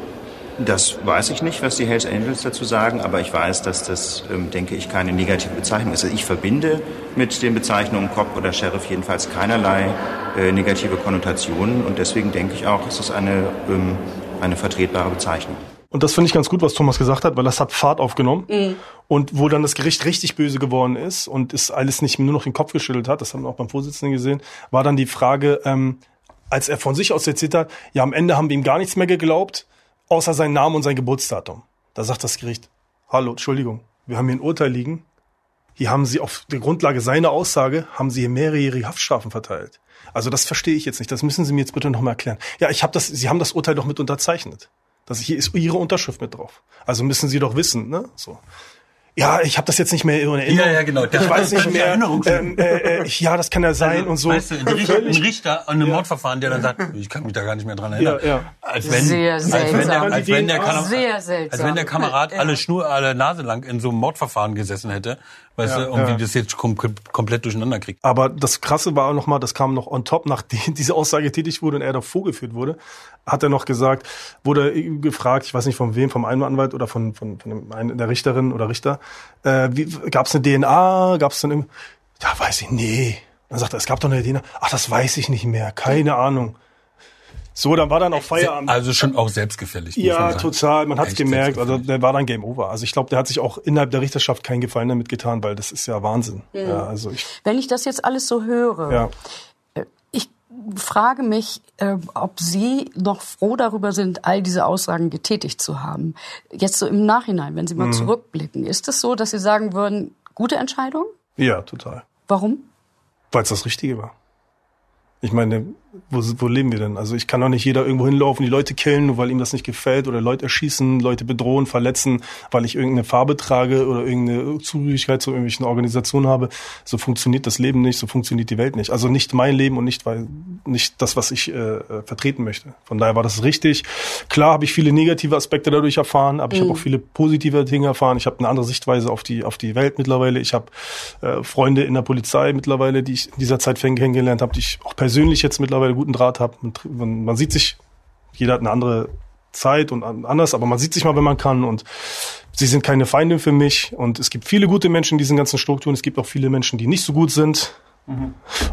Speaker 7: Das weiß ich nicht, was die Hells Angels dazu sagen, aber ich weiß, dass das, ähm, denke ich, keine negative Bezeichnung ist. Also ich verbinde mit den Bezeichnungen Cop oder Sheriff jedenfalls keinerlei äh, negative Konnotationen und deswegen denke ich auch, es ist eine, ähm, eine vertretbare Bezeichnung.
Speaker 5: Und das finde ich ganz gut, was Thomas gesagt hat, weil das hat Fahrt aufgenommen. Und wo dann das Gericht richtig böse geworden ist und es alles nicht nur noch den Kopf geschüttelt hat, das haben wir auch beim Vorsitzenden gesehen, war dann die Frage, ähm, als er von sich aus erzählt hat, ja, am Ende haben wir ihm gar nichts mehr geglaubt, außer seinen Namen und sein Geburtsdatum. Da sagt das Gericht, hallo, Entschuldigung, wir haben hier ein Urteil liegen. Hier haben sie auf der Grundlage seiner Aussage, haben sie hier mehrjährige Haftstrafen verteilt. Also das verstehe ich jetzt nicht. Das müssen Sie mir jetzt bitte noch mal erklären. Ja, ich habe das, Sie haben das Urteil doch mit unterzeichnet. Das hier ist Ihre Unterschrift mit drauf. Also müssen Sie doch wissen, ne? So. Ja, ich habe das jetzt nicht mehr in Erinnerung.
Speaker 6: Ja, ja, genau.
Speaker 5: Ich weiß nicht mehr.
Speaker 6: Erinnerung.
Speaker 5: Ähm, äh, äh, ich, ja, das kann ja sein und so.
Speaker 6: Weißt du, ein Richter, ein Richter an einem Mordverfahren, der dann sagt, ich kann mich da gar nicht mehr dran erinnern.
Speaker 5: Ja, ja.
Speaker 6: Als wenn,
Speaker 3: Sehr
Speaker 6: als wenn der,
Speaker 3: seltsam.
Speaker 6: als wenn der,
Speaker 5: Sehr
Speaker 6: Kamerad,
Speaker 3: seltsam.
Speaker 6: als wenn der Kamerad
Speaker 3: Ja.
Speaker 6: alle Schnur, alle Nase lang in so einem Mordverfahren gesessen hätte, weißt du, und wie das jetzt kom komplett durcheinander kriegt.
Speaker 5: Aber das Krasse war nochmal, das kam noch on top, nachdem <laughs> diese Aussage tätig wurde und er doch vorgeführt wurde, hat er noch gesagt, wurde gefragt, ich weiß nicht von wem, vom einen Anwalt oder von, von, von der Richterin oder Richter, äh, gab es eine DNA, gab es dann, im- ja, weiß ich, nee. Dann sagt er, es gab doch eine DNA. Ach, das weiß ich nicht mehr, keine Ahnung. So, dann war dann auch Feierabend.
Speaker 6: Also schon auch selbstgefällig. man
Speaker 5: Ja,
Speaker 6: sagen.
Speaker 5: total. Man hat's gemerkt. Also der war dann Game Over. Also ich glaube, der hat sich auch innerhalb der Richterschaft keinen Gefallen damit getan, weil das ist ja Wahnsinn. Ja, also ich,
Speaker 3: Wenn ich das jetzt alles so höre,
Speaker 5: ja.
Speaker 3: Ich frage mich, äh, ob Sie noch froh darüber sind, all diese Aussagen getätigt zu haben. Jetzt so im Nachhinein, wenn Sie
Speaker 5: Mhm.
Speaker 3: mal zurückblicken, ist es so, dass Sie sagen würden, gute Entscheidung?
Speaker 5: Ja, total.
Speaker 3: Warum?
Speaker 5: Weil es das Richtige war. Ich meine, wo, wo leben wir denn? Also ich kann doch nicht jeder irgendwo hinlaufen, die Leute killen, nur weil ihm das nicht gefällt oder Leute erschießen, Leute bedrohen, verletzen, weil ich irgendeine Farbe trage oder irgendeine Zugehörigkeit zu irgendwelchen Organisationen habe. So funktioniert das Leben nicht, so funktioniert die Welt nicht. Also nicht mein Leben und nicht weil nicht das, was ich äh, vertreten möchte. Von daher war das richtig. Klar habe ich viele negative Aspekte dadurch erfahren, aber ich
Speaker 3: Mhm.
Speaker 5: habe auch viele positive Dinge erfahren. Ich habe eine andere Sichtweise auf die auf die Welt mittlerweile. Ich habe äh, Freunde in der Polizei mittlerweile, die ich in dieser Zeit kennengelernt habe, die ich auch persönlich jetzt mittlerweile guten Draht habe. Man, man, sieht sich, jeder hat eine andere Zeit und an- anders, aber man sieht sich mal, wenn man kann und sie sind keine Feinde für mich und es gibt viele gute Menschen in diesen ganzen Strukturen. Es gibt auch viele Menschen, die nicht so gut sind.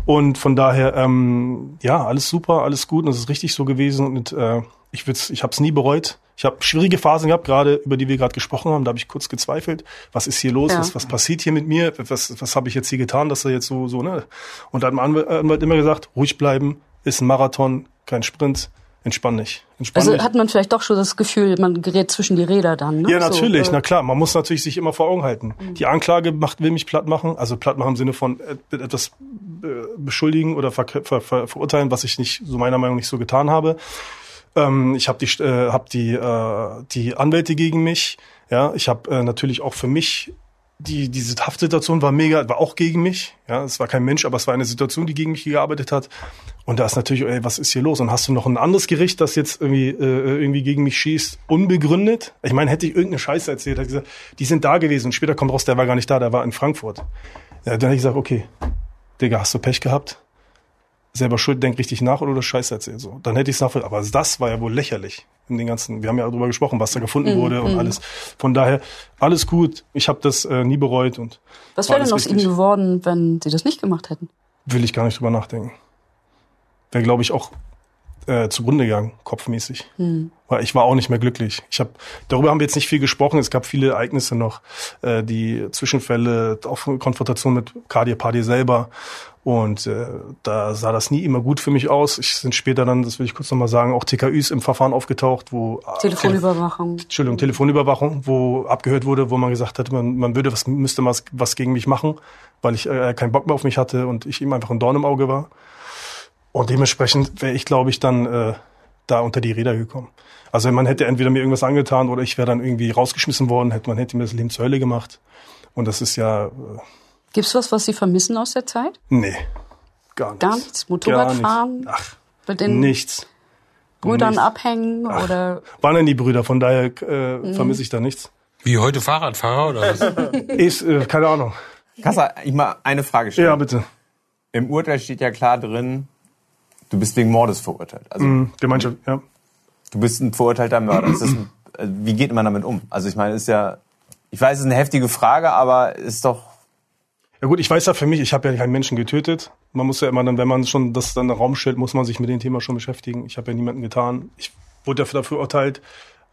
Speaker 5: Und von daher, ähm, ja, alles super, alles gut und es ist richtig so gewesen und äh, ich würd's, ich habe es nie bereut. Ich habe schwierige Phasen gehabt, gerade über die wir gerade gesprochen haben. Da habe ich kurz gezweifelt, was ist hier los,
Speaker 3: Ja.
Speaker 5: was, was passiert hier mit mir, was, was habe ich jetzt hier getan, dass er jetzt so so ne? Und da hat mein Anwalt immer gesagt, ruhig bleiben, ist ein Marathon, kein Sprint, entspann dich, entspann
Speaker 3: Also
Speaker 5: dich.
Speaker 3: hat man vielleicht doch schon das Gefühl, man gerät zwischen die Räder dann, ne?
Speaker 5: Ja, natürlich,
Speaker 3: So, äh,
Speaker 5: na klar. Man muss natürlich sich immer vor Augen halten. Die Anklage macht, will mich platt machen, also platt machen im Sinne von äh, etwas äh, beschuldigen oder ver ver ver verurteilen, was ich nicht, so meiner Meinung nach nicht so getan habe. Ähm, ich habe die, äh, hab die, äh, die Anwälte gegen mich. Ja, ich habe äh, natürlich auch für mich die diese Haftsituation war mega, war auch gegen mich. Ja, es war kein Mensch, aber es war eine Situation, die gegen mich gearbeitet hat. Und da ist natürlich, ey, was ist hier los? Und hast du noch ein anderes Gericht, das jetzt irgendwie äh, irgendwie gegen mich schießt, unbegründet? Ich meine, hätte ich irgendeine Scheiße erzählt, hätte ich gesagt, die sind da gewesen. Und später kommt raus, der war gar nicht da, der war in Frankfurt. Ja, dann hätte ich gesagt, okay, Digga, hast du Pech gehabt? Selber schuld, denk richtig nach oder du Scheiße erzählt. So, dann hätte ich es nachvollziehen. Aber das war ja wohl lächerlich in den ganzen. Wir haben ja darüber gesprochen, was da gefunden
Speaker 3: Mhm,
Speaker 5: wurde und
Speaker 3: mhm.
Speaker 5: alles. Von daher alles gut. Ich habe das äh, nie bereut und
Speaker 3: Was wäre denn aus ihnen geworden, wenn sie das nicht gemacht hätten?
Speaker 5: Will ich gar nicht drüber nachdenken. Wäre, glaube ich, auch äh, zugrunde gegangen, kopfmäßig.
Speaker 3: Hm.
Speaker 5: Weil ich war auch nicht mehr glücklich. Ich habe darüber haben wir jetzt nicht viel gesprochen. Es gab viele Ereignisse noch, äh, die Zwischenfälle, auch Konfrontation mit Kadir Padi selber. Und äh, da sah das nie immer gut für mich aus. Ich sind später dann, das will ich kurz nochmal sagen, auch TKÜs im Verfahren aufgetaucht, wo äh,
Speaker 3: Telefonüberwachung.
Speaker 5: Entschuldigung, Telefonüberwachung, wo abgehört wurde, wo man gesagt hat, man, man würde was, müsste was, was gegen mich machen, weil ich äh, keinen Bock mehr auf mich hatte und ich ihm einfach ein Dorn im Auge war. Und dementsprechend wäre ich, glaube ich, dann äh, da unter die Räder gekommen. Also man hätte entweder mir irgendwas angetan oder ich wäre dann irgendwie rausgeschmissen worden, hätte man hätte mir das Leben zur Hölle gemacht. Und das ist ja äh,
Speaker 3: Gibt's was, was Sie vermissen aus der Zeit?
Speaker 5: nee, gar nichts.
Speaker 3: Gar nichts? Motorradfahren?
Speaker 5: Gar nichts.
Speaker 3: Mit den
Speaker 5: Nichts.
Speaker 3: Brüdern
Speaker 5: nichts.
Speaker 3: abhängen oder
Speaker 5: Waren denn die Brüder, von daher äh,
Speaker 3: Mhm.
Speaker 5: vermisse ich da nichts.
Speaker 6: Wie heute Fahrradfahrer oder was? <laughs>
Speaker 5: Ist, äh, keine Ahnung.
Speaker 11: Kassa, ich mal eine Frage stellen.
Speaker 5: Ja, bitte.
Speaker 11: Im Urteil steht ja klar drin, du bist wegen Mordes verurteilt. Also
Speaker 5: Mhm, Gemeinschaft, ja.
Speaker 11: du bist ein verurteilter Mörder. Ein, äh, wie geht man damit um? Also ich meine, ist ja, ich weiß, es ist eine heftige Frage, aber ist doch
Speaker 5: Ja gut, ich weiß ja für mich, ich habe ja keinen Menschen getötet. Man muss ja immer dann, wenn man schon das dann in den Raum stellt, muss man sich mit dem Thema schon beschäftigen. Ich habe ja niemanden getan. Ich wurde dafür, dafür verurteilt,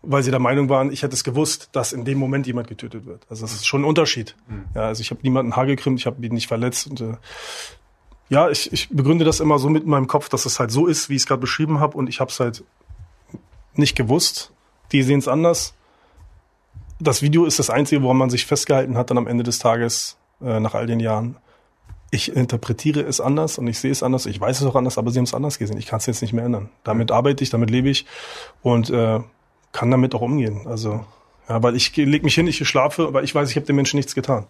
Speaker 5: weil sie der Meinung waren, ich hätte es gewusst, dass in dem Moment jemand getötet wird. Also das ist schon ein Unterschied. Ja, also ich habe niemanden Haar gekrimmt, ich habe ihn nicht verletzt. Und, äh, ja, ich, ich begründe das immer so mit in meinem Kopf, dass es halt so ist, wie ich es gerade beschrieben habe. Und ich habe es halt nicht gewusst. Die sehen es anders. Das Video ist das Einzige, woran man sich festgehalten hat, dann am Ende des Tages, äh, nach all den Jahren. Ich interpretiere es anders und ich sehe es anders. Ich weiß es auch anders, aber sie haben es anders gesehen. Ich kann es jetzt nicht mehr ändern. Damit arbeite ich, damit lebe ich und äh, kann damit auch umgehen. Also, ja, weil ich lege mich hin, ich schlafe, weil ich weiß, ich habe den Menschen nichts getan.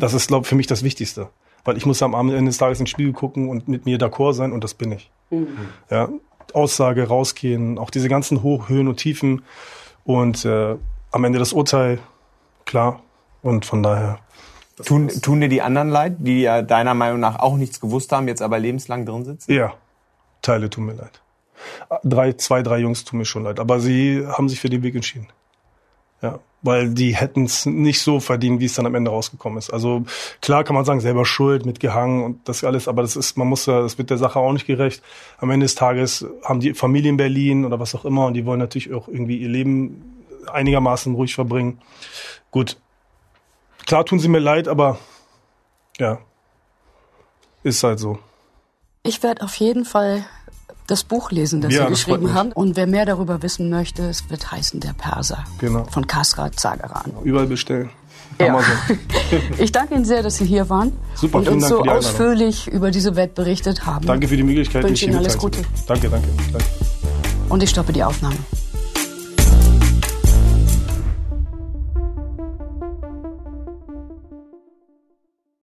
Speaker 5: Das ist, glaube ich, für mich das Wichtigste. Weil ich muss am Ende des Tages ins Spiegel gucken und mit mir d'accord sein und das bin ich. Ja, Aussage, rausgehen, auch diese ganzen Hoch, Höhen und Tiefen und äh, am Ende das Urteil, klar. Und von daher.
Speaker 11: tun, tun dir die anderen leid, die ja deiner Meinung nach auch nichts gewusst haben, jetzt aber lebenslang drin sitzen?
Speaker 5: Ja, Teile tun mir leid. Drei, zwei, drei Jungs tun mir schon leid, aber sie haben sich für den Weg entschieden. Ja, weil die hätten es nicht so verdient, wie es dann am Ende rausgekommen ist. Also klar kann man sagen, selber schuld, mitgehangen und das alles, aber das ist, man muss ja, das wird der Sache auch nicht gerecht. Am Ende des Tages haben die Familie in Berlin oder was auch immer und die wollen natürlich auch irgendwie ihr Leben einigermaßen ruhig verbringen. Gut, klar tun sie mir leid, aber ja, ist halt so.
Speaker 3: Ich werde auf jeden Fall das Buch lesen, das
Speaker 5: Ja,
Speaker 3: Sie geschrieben haben. Und wer mehr darüber wissen möchte, es wird heißen Der Perser
Speaker 5: Genau.
Speaker 3: von Kasrat Zagaran.
Speaker 5: Überall bestellen.
Speaker 3: Ja. <laughs> Ich danke Ihnen sehr, dass Sie hier waren
Speaker 5: Super,
Speaker 3: und
Speaker 5: vielen
Speaker 3: uns
Speaker 5: Dank
Speaker 3: so ausführlich über diese Welt berichtet haben.
Speaker 5: Danke für die Möglichkeit,
Speaker 3: Wünsche
Speaker 5: mich hier
Speaker 3: Ihnen alles Gute.
Speaker 5: Danke, danke, danke.
Speaker 3: Und ich stoppe die Aufnahme.